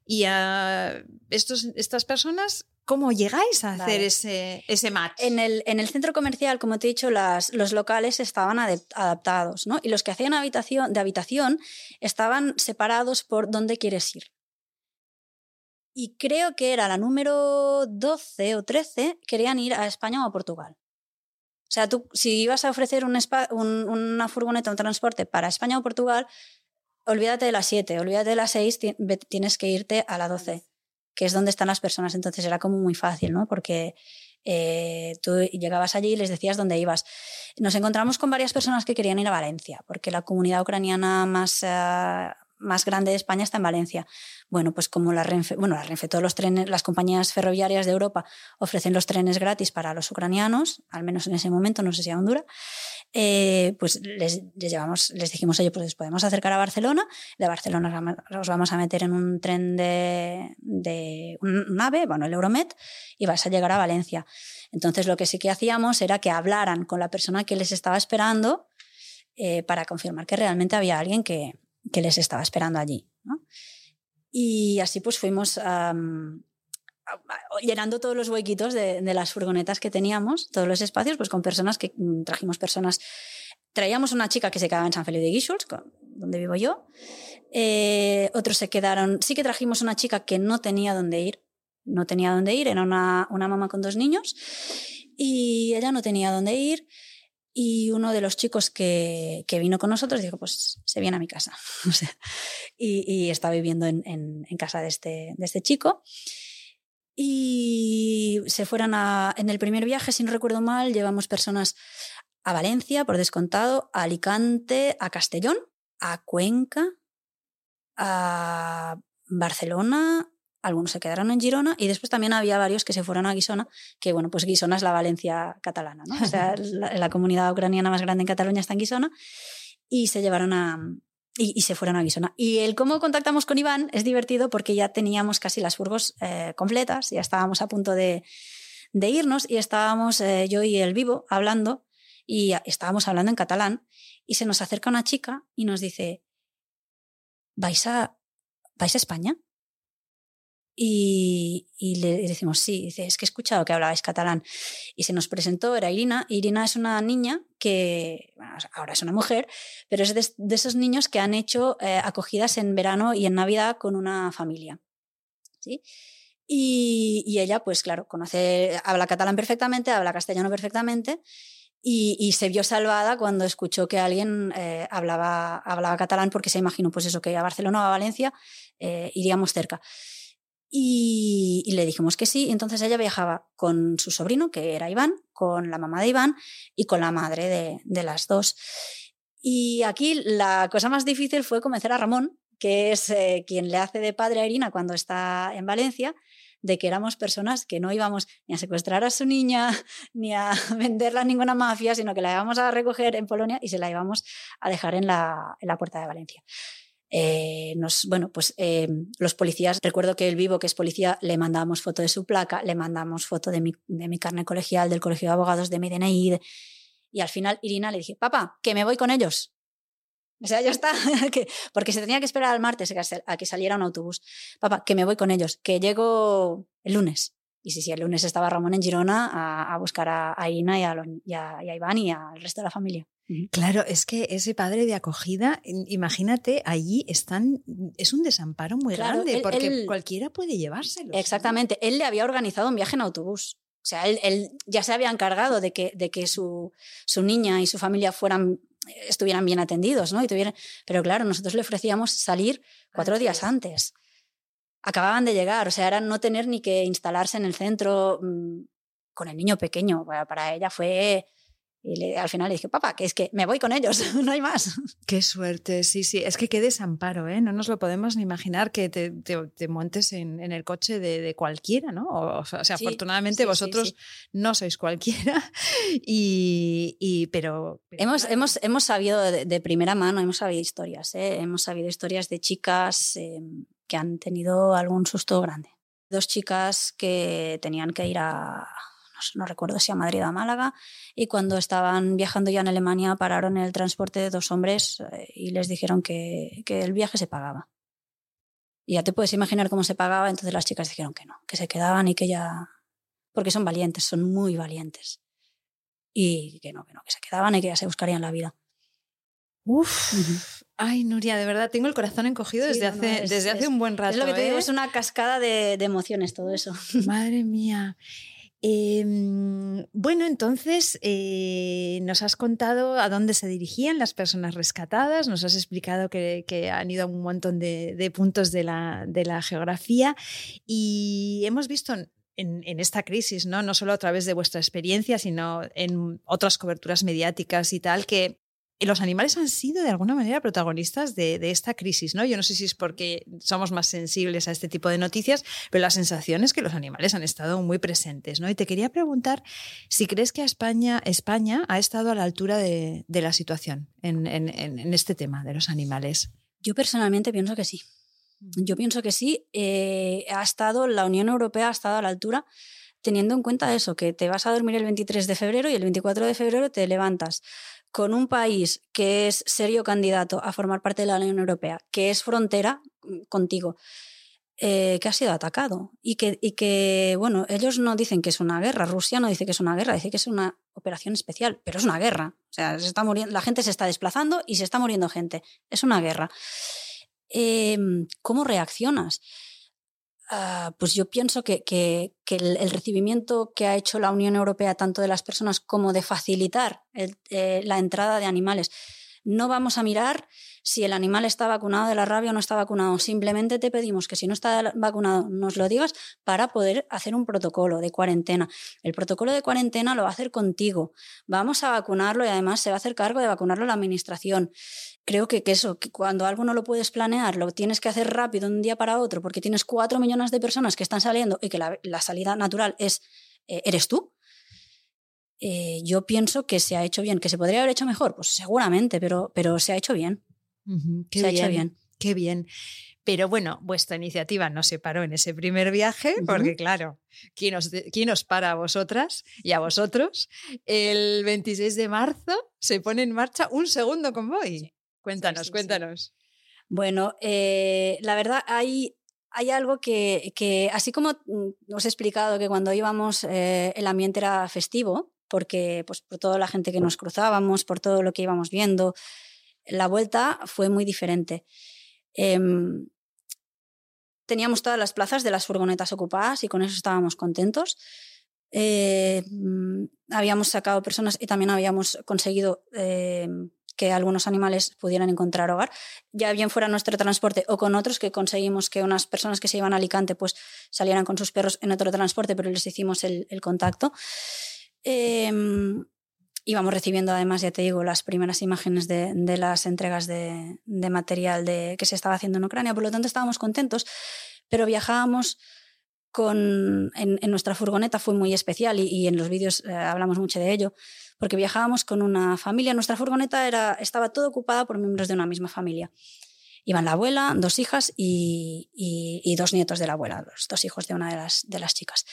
y a estos, estas personas ¿Cómo llegáis a hacer ese, ese match? En el, en el, centro comercial, como te he dicho, las, los locales estaban adaptados, ¿no? Y los que hacían habitación, de habitación estaban separados por dónde quieres ir y creo que era la número 12 o 13, querían ir a España o a Portugal. O sea, tú, si ibas a ofrecer un una furgoneta, un transporte para España o Portugal, olvídate de la 7, olvídate de la 6, tienes que irte a la 12, que es donde están las personas. Entonces era como muy fácil, ¿no? Porque eh, tú llegabas allí y les decías dónde ibas. Nos encontramos con varias personas que querían ir a Valencia, porque la comunidad ucraniana más, eh, más grande de España está en Valencia. Bueno, pues como la Renfe, bueno, la Renfe, todos las compañías ferroviarias de Europa ofrecen los trenes gratis para los ucranianos, al menos en ese momento, no sé si aún dura, eh, pues les, llevamos, les dijimos, oye, pues podemos acercar a Barcelona, de Barcelona os vamos a meter en un tren de, de un AVE, bueno, el Euromet, y vas a llegar a Valencia. Entonces lo que sí que hacíamos era que hablaran con la persona que les estaba esperando eh, para confirmar que realmente había alguien que, que les estaba esperando allí. Y así pues fuimos llenando todos los huequitos de, las furgonetas que teníamos, todos los espacios, pues con personas que mm, trajimos personas. Traíamos una chica que se quedaba en San Felipe de Guíxols, donde vivo yo. Eh, otros se quedaron. Sí que trajimos una chica que no tenía dónde ir. No tenía dónde ir, era una, una mamá con dos niños y ella no tenía dónde ir. Y uno de los chicos que, que, vino con nosotros dijo, pues se viene a mi casa. y, y, está viviendo en, en, en, casa de este, de este chico. Y se fueron a, en el primer viaje, si no recuerdo mal, llevamos personas a Valencia, por descontado, a Alicante, a Castellón, a Cuenca, a Barcelona, algunos se quedaron en Girona y después también había varios que se fueron a Guisona, que bueno, pues Guisona es la Valencia catalana, ¿no? O sea, la, comunidad ucraniana más grande en Cataluña está en Guisona y se llevaron a... Y, se fueron a Guisona. Y el cómo contactamos con Iván es divertido porque ya teníamos casi las furgos eh, completas, ya estábamos a punto de, de irnos y estábamos eh, yo y el vivo hablando y estábamos hablando en catalán y se nos acerca una chica y nos dice, ¿vais a, ¿vais a España? Y, le decimos, sí, dice, es que he escuchado que hablabais catalán. Y se nos presentó, era Irina. Irina es una niña que, bueno, ahora es una mujer, pero es de, esos niños que han hecho eh, acogidas en verano y en Navidad con una familia. ¿sí? Y, ella, pues claro, conoce, habla catalán perfectamente, habla castellano perfectamente. Y, se vio salvada cuando escuchó que alguien eh, hablaba, hablaba catalán porque se imaginó pues eso, que a Barcelona o a Valencia eh, iríamos cerca. Y, le dijimos que sí. Entonces ella viajaba con su sobrino, que era Iván, con la mamá de Iván y con la madre de, de las dos. Y aquí la cosa más difícil fue convencer a Ramón, que es eh, quien le hace de padre a Irina cuando está en Valencia, de que éramos personas que no íbamos ni a secuestrar a su niña, ni a venderla a ninguna mafia, sino que la íbamos a recoger en Polonia y se la íbamos a dejar en la, en la puerta de Valencia. Eh, nos, bueno, pues eh, los policías, recuerdo que el vivo, que es policía, le mandamos foto de su placa, le mandamos foto de mi, de mi carne colegial, del colegio de abogados, de mi DNI. y al final Irina le dije, papá, que me voy con ellos. O sea, ya está, porque se tenía que esperar al martes a que saliera un autobús. Papá, que me voy con ellos, que llego el lunes. Y sí, sí, el lunes estaba Ramón en Girona a, buscar a, Ina y a, y a, Iván y al resto de la familia. Claro, es que ese padre de acogida, imagínate, allí están, es un desamparo muy grande porque cualquiera puede llevárselo. Exactamente, él le había organizado un viaje en autobús. O sea, él, ya se había encargado de que, de que su, su, niña y su familia fueran, estuvieran bien atendidos, ¿no? Y tuvieran, pero claro, nosotros le ofrecíamos salir cuatro días antes. Acababan de llegar, o sea, era no tener ni que instalarse en el centro mm, con el niño pequeño. Para ella fue y al final le dije, papá, que es que me voy con ellos, no hay más. Qué suerte, sí, sí. Es que qué desamparo, ¿eh? No nos lo podemos ni imaginar que te, te, montes en, en, el coche de, de, cualquiera, ¿no? O, sea, afortunadamente vosotros no sois cualquiera, y, y pero, Hemos, hemos, hemos sabido de, primera mano, hemos sabido historias, ¿eh? Hemos sabido historias de chicas em, que han tenido algún susto grande. Dos chicas que tenían que ir a no, recuerdo si a Madrid o a Málaga, y cuando estaban viajando ya en Alemania pararon el transporte de dos hombres eh, y les dijeron que, que el viaje se pagaba. Y ya te puedes imaginar cómo se pagaba, entonces las chicas dijeron que no, que se quedaban y que ya... porque son valientes, son muy valientes. Y que no, que no, que se quedaban y que ya se buscarían la vida. Uf. Ay, Nuria, de verdad, tengo el corazón encogido desde, hace, desde hace un buen rato. Es lo que te digo, ¿eh? es una cascada de, de emociones todo eso. Madre mía. Em, bueno, entonces eh, nos has contado a dónde se dirigían las personas rescatadas, nos has explicado que, han ido a un montón de, puntos de la, de la, geografía y hemos visto en, en, esta crisis, ¿no? no solo a través de vuestra experiencia, sino en otras coberturas mediáticas y tal, que los animales han sido de alguna manera protagonistas de, esta crisis, ¿no? Yo no sé si es porque somos más sensibles a este tipo de noticias, pero la sensación es que los animales han estado muy presentes, ¿no? Y te quería preguntar si crees que España, España ha estado a la altura de, la situación en, este tema de los animales. Yo personalmente pienso que sí. Yo pienso que sí. Eh, ha estado, la Unión Europea ha estado a la altura teniendo en cuenta eso, que te vas a dormir el 23 de febrero y el 24 de febrero te levantas con un país que es serio candidato a formar parte de la Unión Europea, que es frontera mm, contigo, eh, que ha sido atacado y que, y que, bueno, ellos no dicen que es una guerra, Rusia no dice que es una guerra, dice que es una operación especial, pero es una guerra. O sea, se está muriendo, la gente se está desplazando y se está muriendo gente. Es una guerra. Em, ¿Cómo reaccionas? Ah, pues yo pienso que, el, recibimiento que ha hecho la Unión Europea, tanto de las personas como de facilitar eh, la entrada de animales, no vamos a mirar si el animal está vacunado de la rabia o no está vacunado. Simplemente te pedimos que si no está vacunado nos lo digas para poder hacer un protocolo de cuarentena. El protocolo de cuarentena lo va a hacer contigo. Vamos a vacunarlo y además se va a hacer cargo de vacunarlo la administración creo que, eso, que cuando algo no lo puedes planear, lo tienes que hacer rápido de un día para otro, porque tienes cuatro millones de personas que están saliendo y que la, salida natural es, eh, eres tú. Eh, yo pienso que se ha hecho bien, que se podría haber hecho mejor, pues seguramente, pero, pero se ha hecho bien. se ha hecho bien. Qué bien. Pero bueno, vuestra iniciativa no se paró en ese primer viaje, porque claro, ¿quién os, ¿quién os, para a vosotras y a vosotros? El 26 de marzo se pone en marcha un segundo convoy. Cuéntanos, cuéntanos. Bueno, eh, la verdad hay, hay algo que, así como mm, os he explicado que cuando íbamos eh, el ambiente era festivo, porque pues, por toda la gente que nos cruzábamos, por todo lo que íbamos viendo, la vuelta fue muy diferente. Em, teníamos todas las plazas de las furgonetas ocupadas y con eso estábamos contentos. Eh, mm, habíamos sacado personas y también habíamos conseguido em, que algunos animales pudieran encontrar hogar, ya bien fuera nuestro transporte o con otros que conseguimos que unas personas que se iban a Alicante pues salieran con sus perros en otro transporte, pero les hicimos el, contacto. Íbamos recibiendo además, ya te digo, las primeras imágenes de, las entregas de, material de, que se estaba haciendo en Ucrania, por lo tanto estábamos contentos, pero viajábamos con, en, nuestra furgoneta, fue muy especial y, en los vídeos eh, hablamos mucho de ello porque viajábamos con una familia. Nuestra furgoneta era, estaba toda ocupada por miembros de una misma familia. Iban la abuela, dos hijas y, dos nietos de la abuela, los dos hijos de una de las, de las chicas.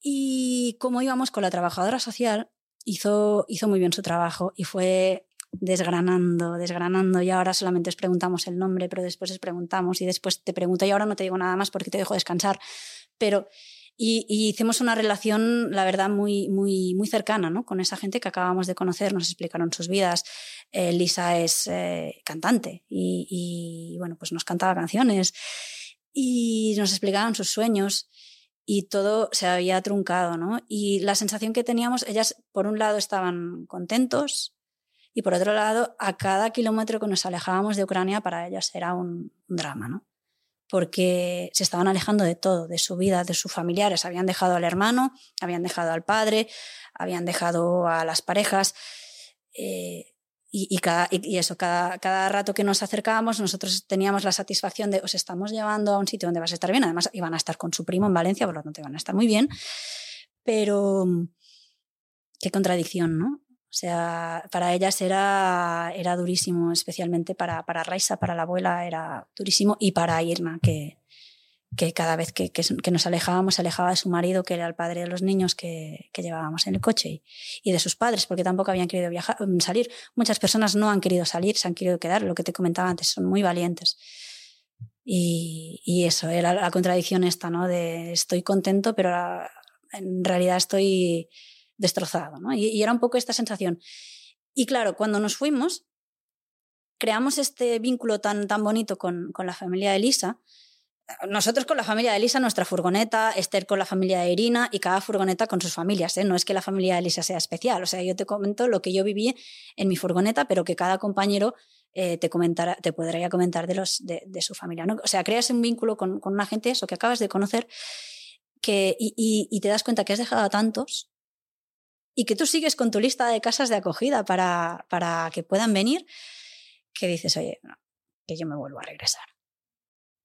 Y como íbamos con la trabajadora social, hizo, hizo muy bien su trabajo y fue desgranando, desgranando y ahora solamente os preguntamos el nombre, pero después os preguntamos y después te pregunto y ahora no te digo nada más porque te dejo descansar, pero Y, hicimos una relación, la verdad, muy, muy, muy cercana ¿no? con esa gente que acabamos de conocer, nos explicaron sus vidas. Eh, Lisa es eh, cantante y, y, bueno, pues nos cantaba canciones y nos explicaban sus sueños y todo se había truncado, ¿no? Y la sensación que teníamos, ellas por un lado estaban contentos y por otro lado, a cada kilómetro que nos alejábamos de Ucrania para ellas era un, drama, ¿no? porque se estaban alejando de todo, de su vida, de sus familiares. Habían dejado al hermano, habían dejado al padre, habían dejado a las parejas. Eh, y, cada, y, eso, cada, cada, rato que nos acercábamos, nosotros teníamos la satisfacción de os estamos llevando a un sitio donde vas a estar bien. Además, iban a estar con su primo en Valencia, por lo tanto, iban a estar muy bien. Pero qué contradicción, ¿no? O sea, para ellas era, era durísimo, especialmente para, para Raisa, para la abuela, era durísimo, y para Irma, que, que cada vez que, nos alejábamos, se alejaba de su marido, que era el padre de los niños que, llevábamos en el coche, y, de sus padres, porque tampoco habían querido viajar, mm, salir. Muchas personas no han querido salir, se han querido quedar, lo que te comentaba antes, son muy valientes. Y, eso, era la contradicción esta, ¿no? De estoy contento, pero en realidad estoy destrozado. Y, era un poco esta sensación. Y claro, cuando nos fuimos, creamos este vínculo tan, tan bonito con la familia de Elisa. Nosotros con la familia de Elisa, nuestra furgoneta, Esther con la familia de Irina y cada furgoneta con sus familias. ¿eh? No es que la familia de Elisa sea especial. O sea, yo te comento lo que yo viví en mi furgoneta, pero que cada compañero eh, te, comentara, te podría comentar de, los, de, su familia. ¿no? O sea, creas un vínculo con, con, una gente, eso que acabas de conocer, que, y, te das cuenta que has dejado a tantos y que tú sigues con tu lista de casas de acogida para, para que puedan venir, que dices, oye, que yo me vuelvo a regresar.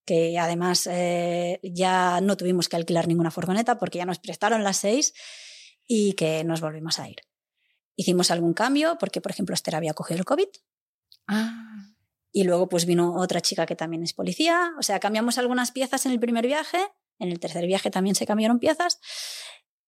Que además eh, ya no tuvimos que alquilar ninguna furgoneta porque ya nos prestaron las seis y que nos volvimos a ir. Hicimos algún cambio porque, por ejemplo, Esther había cogido el COVID. Ah. Y luego pues vino otra chica que también es policía. O sea, cambiamos algunas piezas en el primer viaje. En el tercer viaje también se cambiaron piezas.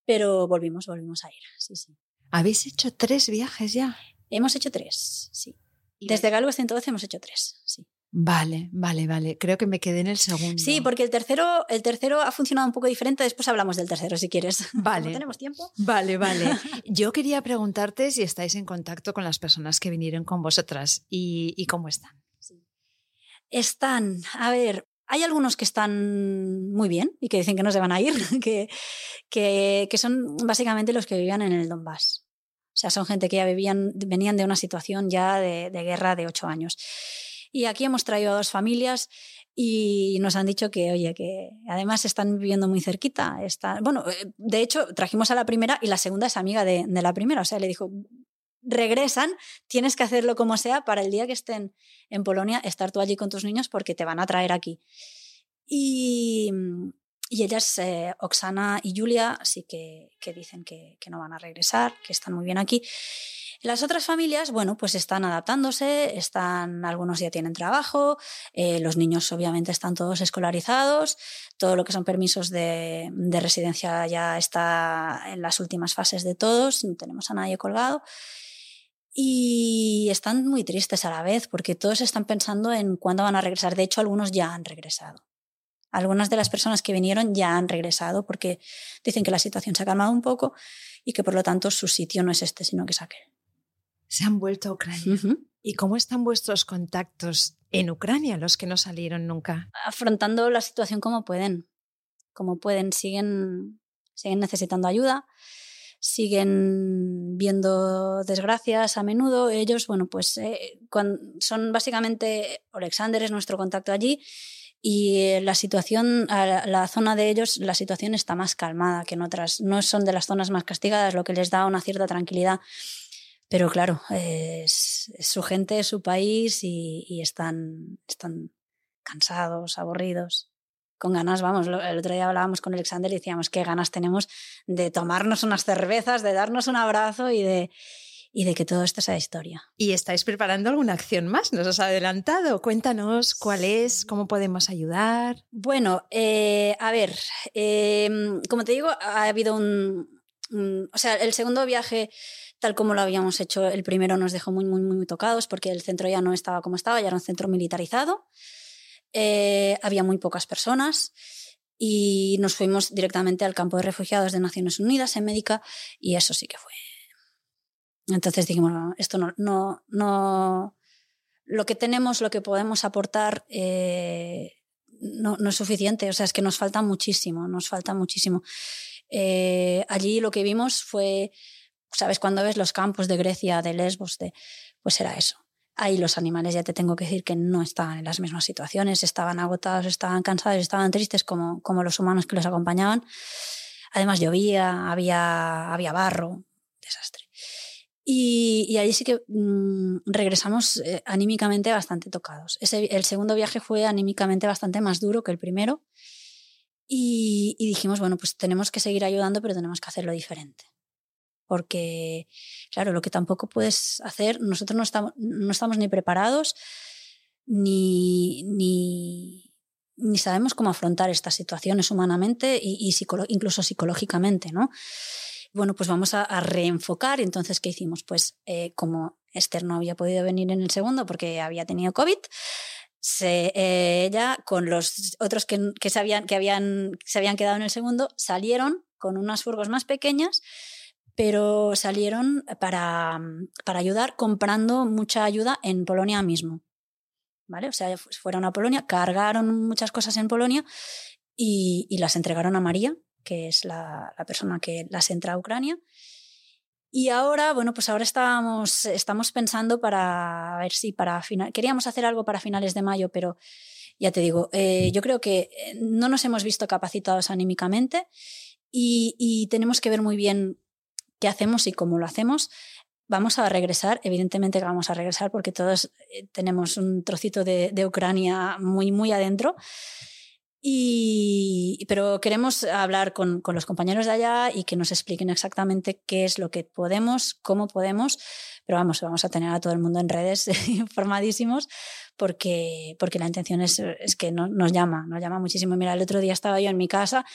Pero volvimos, volvimos a ir, sí, sí. ¿Habéis hecho tres viajes ya? Hemos hecho tres, sí. Desde Galway 112 hemos hecho tres, sí. Vale, vale, vale. Creo que me quedé en el segundo. Sí, porque el tercero, el tercero ha funcionado un poco diferente. Después hablamos del tercero, si quieres. Vale. ¿No tenemos tiempo? Vale, vale. Yo quería preguntarte si estáis en contacto con las personas que vinieron con vosotras y, y cómo están. Sí. Están, a ver, hay algunos que están muy bien y que dicen que no se van a ir, que, que, que, son básicamente los que vivían en el Donbass. O sea, son gente que ya vivían, venían de una situación ya de, de guerra de ocho años. Y aquí hemos traído a dos familias y nos han dicho que, oye, que además están viviendo muy cerquita. Está, bueno, eh, de hecho, trajimos a la primera y la segunda es amiga de, la primera. O sea, le dijo, regresan, tienes que hacerlo como sea para el día que estén en Polonia, estar tú allí con tus niños porque te van a traer aquí. Y, y ellas, eh, Oksana y Julia, sí que, que dicen que, no van a regresar, que están muy bien aquí. Las otras familias, bueno, pues están adaptándose, están, algunos ya tienen trabajo, eh, los niños obviamente están todos escolarizados, todo lo que son permisos de, de, residencia ya está en las últimas fases de todos, no tenemos a nadie colgado y están muy tristes a la vez porque todos están pensando en cuándo van a regresar. De hecho, algunos ya han regresado. Algunas de las personas que vinieron ya han regresado porque dicen que la situación se ha calmado un poco y que por lo tanto su sitio no es este, sino que es aquel. Se han vuelto a Ucrania. ¿Y cómo están vuestros contactos en Ucrania, los que no salieron nunca? Afrontando la situación como pueden. Como pueden, siguen, siguen necesitando ayuda siguen viendo desgracias a menudo. Ellos, bueno, pues eh, son básicamente, Alexander es nuestro contacto allí y la situación, la zona de ellos, la situación está más calmada que en otras. No son de las zonas más castigadas, lo que les da una cierta tranquilidad. Pero claro, es, su gente, es su país y, y están, están cansados, aburridos con ganas, vamos, el otro día hablábamos con Alexander y decíamos qué ganas tenemos de tomarnos unas cervezas, de darnos un abrazo y de, y de que todo esto sea historia. ¿Y estáis preparando alguna acción más? ¿Nos has adelantado? Cuéntanos cuál es, cómo podemos ayudar. Bueno, eh, a ver, eh, como te digo, ha habido un, un, O sea, el segundo viaje, tal como lo habíamos hecho, el primero nos dejó muy, muy, muy tocados porque el centro ya no estaba como estaba, ya era un centro militarizado. Eh, había muy pocas personas y nos fuimos directamente al campo de refugiados de Naciones Unidas en Médica y eso sí que fue. Entonces dijimos, esto no, no, no, lo que tenemos, lo que podemos aportar eh, no, no, es suficiente, o sea, es que nos falta muchísimo, nos falta muchísimo. Eh, allí lo que vimos fue, ¿sabes? Cuando ves los campos de Grecia, de Lesbos, de, pues era eso. Ahí los animales, ya te tengo que decir que no estaban en las mismas situaciones, estaban agotados, estaban cansados, estaban tristes como, como los humanos que los acompañaban. Además llovía, había, había barro, desastre. Y, y ahí sí que mmm, regresamos eh, anímicamente bastante tocados. El segundo viaje fue anímicamente bastante más duro que el primero. Y, dijimos, bueno, pues tenemos que seguir ayudando, pero tenemos que hacerlo diferente porque, claro, lo que tampoco puedes hacer, nosotros no estamos, no estamos ni preparados ni, ni, ni sabemos cómo afrontar estas situaciones humanamente y, y psicolo incluso psicológicamente, ¿no? Bueno, pues vamos a, a reenfocar. Entonces, ¿qué hicimos? Pues eh, como Esther no había podido venir en el segundo porque había tenido COVID, se, eh, ella con los otros que, que, se habían, que habían, se habían quedado en el segundo salieron con unas furgos más pequeñas pero salieron para, para ayudar comprando mucha ayuda en Polonia mismo. ¿Vale? O sea, fueron a Polonia, cargaron muchas cosas en Polonia y, y las entregaron a María, que es la, la, persona que las entra a Ucrania. Y ahora, bueno, pues ahora estamos, estamos pensando para ver si para final, queríamos hacer algo para finales de mayo, pero ya te digo, eh, yo creo que no nos hemos visto capacitados anímicamente y, y tenemos que ver muy bien qué hacemos y cómo lo hacemos. Vamos a regresar, evidentemente que vamos a regresar porque todos eh, tenemos un trocito de, de Ucrania muy, muy adentro. Y, pero queremos hablar con, con, los compañeros de allá y que nos expliquen exactamente qué es lo que podemos, cómo podemos. Pero vamos, vamos a tener a todo el mundo en redes informadísimos porque, porque la intención es, es que no, nos llama, nos llama muchísimo. Mira, el otro día estaba yo en mi casa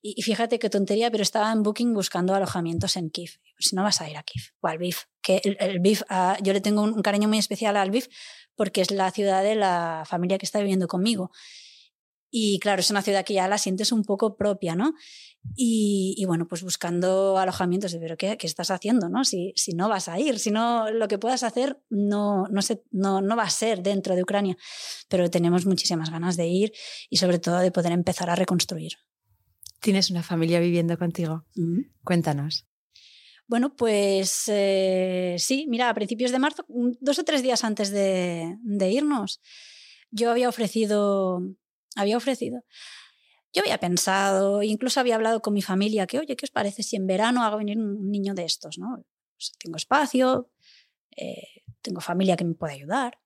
y, fíjate qué tontería, pero estaba en Booking buscando alojamientos en Kiev. Si no vas a ir a Kiev o al BIF, que el, el BIF, uh, yo le tengo un, cariño muy especial al BIF porque es la ciudad de la familia que está viviendo conmigo. Y claro, es una ciudad que ya la sientes un poco propia, ¿no? Y, y bueno, pues buscando alojamientos, pero ¿qué, qué estás haciendo, no? Si, si, no vas a ir, si no, lo que puedas hacer no, no, se, no, no va a ser dentro de Ucrania. Pero tenemos muchísimas ganas de ir y sobre todo de poder empezar a reconstruir. Tienes una familia viviendo contigo. Cuéntanos. Bueno, pues eh, sí, mira, a principios de marzo, dos o tres días antes de, de irnos, yo había ofrecido, había ofrecido, yo había pensado, incluso había hablado con mi familia, que oye, ¿qué os parece si en verano hago venir un niño de estos? ¿no? Pues tengo espacio, eh, tengo familia que me puede ayudar.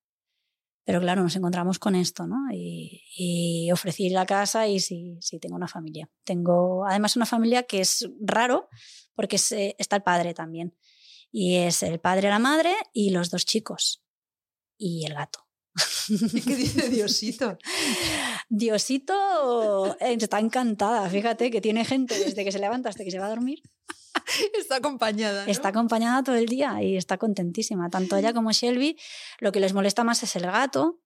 Pero claro, nos encontramos con esto, ¿no? Y, y ofrecí la casa y sí, sí, tengo una familia. Tengo además una familia que es raro porque es, eh, está el padre también. Y es el padre, la madre y los dos chicos. Y el gato. ¿Qué dice Diosito? Diosito eh, está encantada, fíjate que tiene gente desde que se levanta hasta que se va a dormir. Está acompañada. ¿no? Está acompañada todo el día y está contentísima. Tanto ella como Shelby, lo que les molesta más es el gato,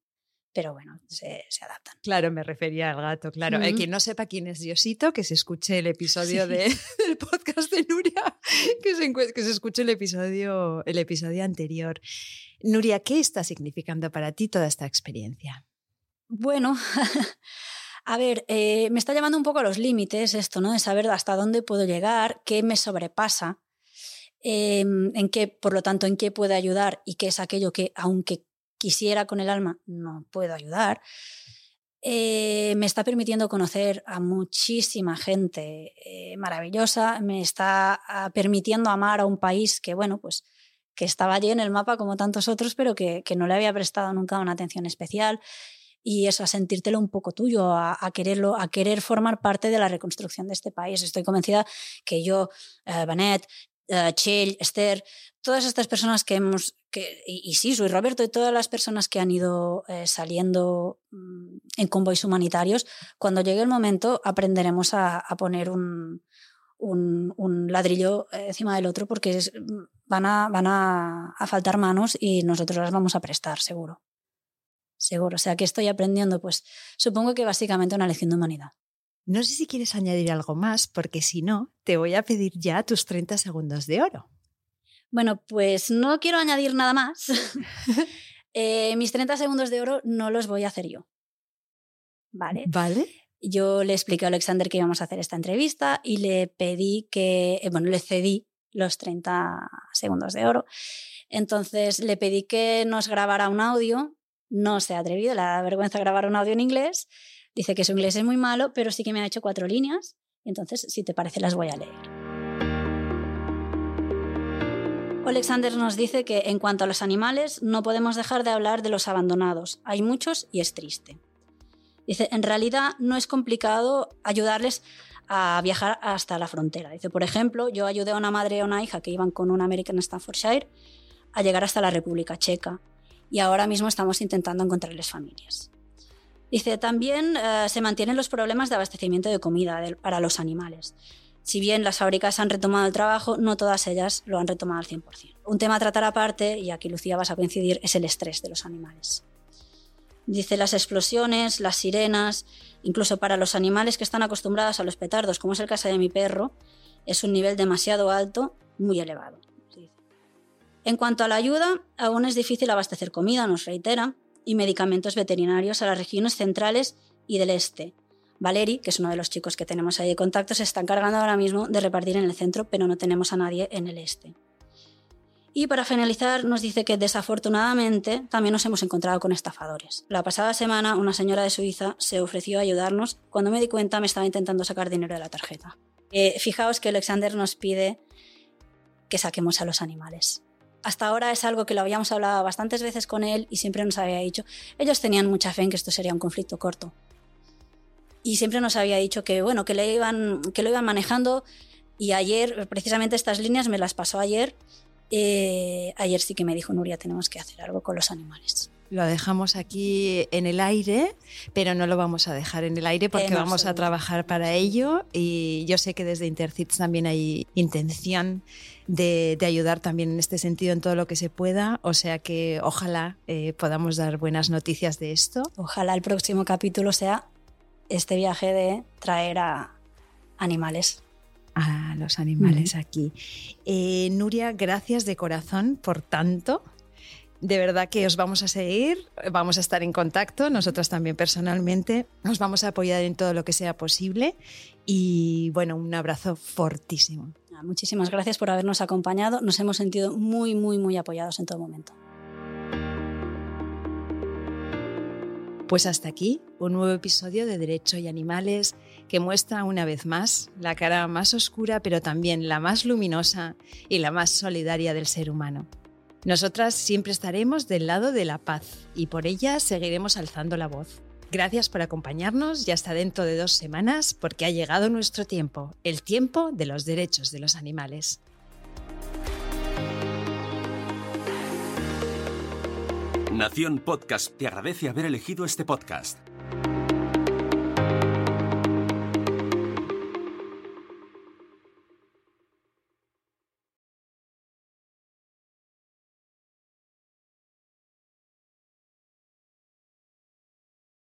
pero bueno, se, se, adaptan. Claro, me refería al gato, claro. Mm -hmm. eh, quien no sepa quién es Diosito, que se escuche el episodio sí. de, del podcast de Nuria, que se, que se escuche el episodio, el episodio anterior. Nuria, ¿qué está significando para ti toda esta experiencia? Bueno, a ver, eh, me está llevando un poco a los límites esto, ¿no? De saber hasta dónde puedo llegar, qué me sobrepasa, eh, en qué, por lo tanto, en qué puedo ayudar y qué es aquello que, aunque quisiera con el alma, no puedo ayudar. Eh, me está permitiendo conocer a muchísima gente eh, maravillosa, me está uh, permitiendo amar a un país que, bueno, pues que estaba allí en el mapa como tantos otros, pero que, que no le había prestado nunca una atención especial y eso, a sentírtelo un poco tuyo, a, quererlo, a querer formar parte de la reconstrucción de este país. Estoy convencida que yo, eh, uh, Chell, Esther, todas estas personas que hemos, que, y, y sí, soy Roberto, y todas las personas que han ido eh, saliendo mm, en convoys humanitarios, cuando llegue el momento aprenderemos a, poner un, ladrillo encima del otro porque es, van, a, van a faltar manos y nosotros las vamos a prestar, seguro. Seguro. O sea, que estoy aprendiendo? Pues supongo que básicamente una lección de humanidad. No sé si quieres añadir algo más, porque si no, te voy a pedir ya tus 30 segundos de oro. Bueno, pues no quiero añadir nada más. Eh, mis 30 segundos de oro no los voy a hacer yo. ¿Vale? ¿Vale? Yo le expliqué a Alexander que íbamos a hacer esta entrevista y le pedí que, eh, bueno, le cedí los 30 segundos de oro. Entonces le pedí que nos grabara un audio. No se ha atrevido, le da vergüenza grabar un audio en inglés. Dice que su inglés es muy malo, pero sí que me ha hecho cuatro líneas. Entonces, si te parece, las voy a leer. Alexander nos dice que en cuanto a los animales, no podemos dejar de hablar de los abandonados. Hay muchos y es triste. Dice, en realidad no es complicado ayudarles a viajar hasta la frontera. Dice, por ejemplo, yo ayudé a una madre y a una hija que iban con un American Staffordshire a llegar hasta la República Checa y ahora mismo estamos intentando encontrarles familias. Dice, también eh, se mantienen los problemas de abastecimiento de comida para los animales. Si bien las fábricas han retomado el trabajo, no todas ellas lo han retomado al 100%. Un tema a tratar aparte, y aquí Lucía vas a coincidir, es el estrés de los animales. Dice las explosiones, las sirenas, incluso para los animales que están acostumbrados a los petardos, como es el caso de mi perro, es un nivel demasiado alto, muy elevado. En cuanto a la ayuda, aún es difícil abastecer comida, nos reitera, y medicamentos veterinarios a las regiones centrales y del este, Valeri, que es uno de los chicos que tenemos ahí de contacto, se está encargando ahora mismo de repartir en el centro, pero no tenemos a nadie en el este. Y para finalizar, nos dice que desafortunadamente también nos hemos encontrado con estafadores. La pasada semana, una señora de Suiza se ofreció a ayudarnos. Cuando me di cuenta, me estaba intentando sacar dinero de la tarjeta. Eh, fijaos que Alexander nos pide que saquemos a los animales. Hasta ahora es algo que lo habíamos hablado bastantes veces con él y siempre nos había dicho, ellos tenían mucha fe en que esto sería un conflicto corto y siempre nos había dicho que, bueno, que, le iban, que lo iban manejando y ayer, precisamente estas líneas me las pasó ayer. Eh, ayer sí que me dijo Nuria, tenemos que hacer algo con los animales. Lo dejamos aquí en el aire, pero no lo vamos a dejar en el aire porque vamos a trabajar para ello y yo sé que desde Intercits también hay intención de, ayudar también en este sentido en todo lo que se pueda, o sea que ojalá eh, podamos dar buenas noticias de esto. Ojalá el próximo capítulo sea este viaje de traer a animales. A los animales aquí. Eh, Nuria, gracias de corazón por tanto. De verdad que os vamos a seguir, vamos a estar en contacto, nosotros también personalmente, nos vamos a apoyar en todo lo que sea posible y bueno, un abrazo fortísimo. Muchísimas gracias por habernos acompañado, nos hemos sentido muy, muy, muy apoyados en todo momento. Pues hasta aquí un nuevo episodio de Derecho y Animales que muestra una vez más la cara más oscura pero también la más luminosa y la más solidaria del ser humano. Nosotras siempre estaremos del lado de la paz y por ella seguiremos alzando la voz. Gracias por acompañarnos y hasta dentro de dos semanas porque ha llegado nuestro tiempo, el tiempo de los derechos de los animales. Nación Podcast te agradece haber elegido este podcast.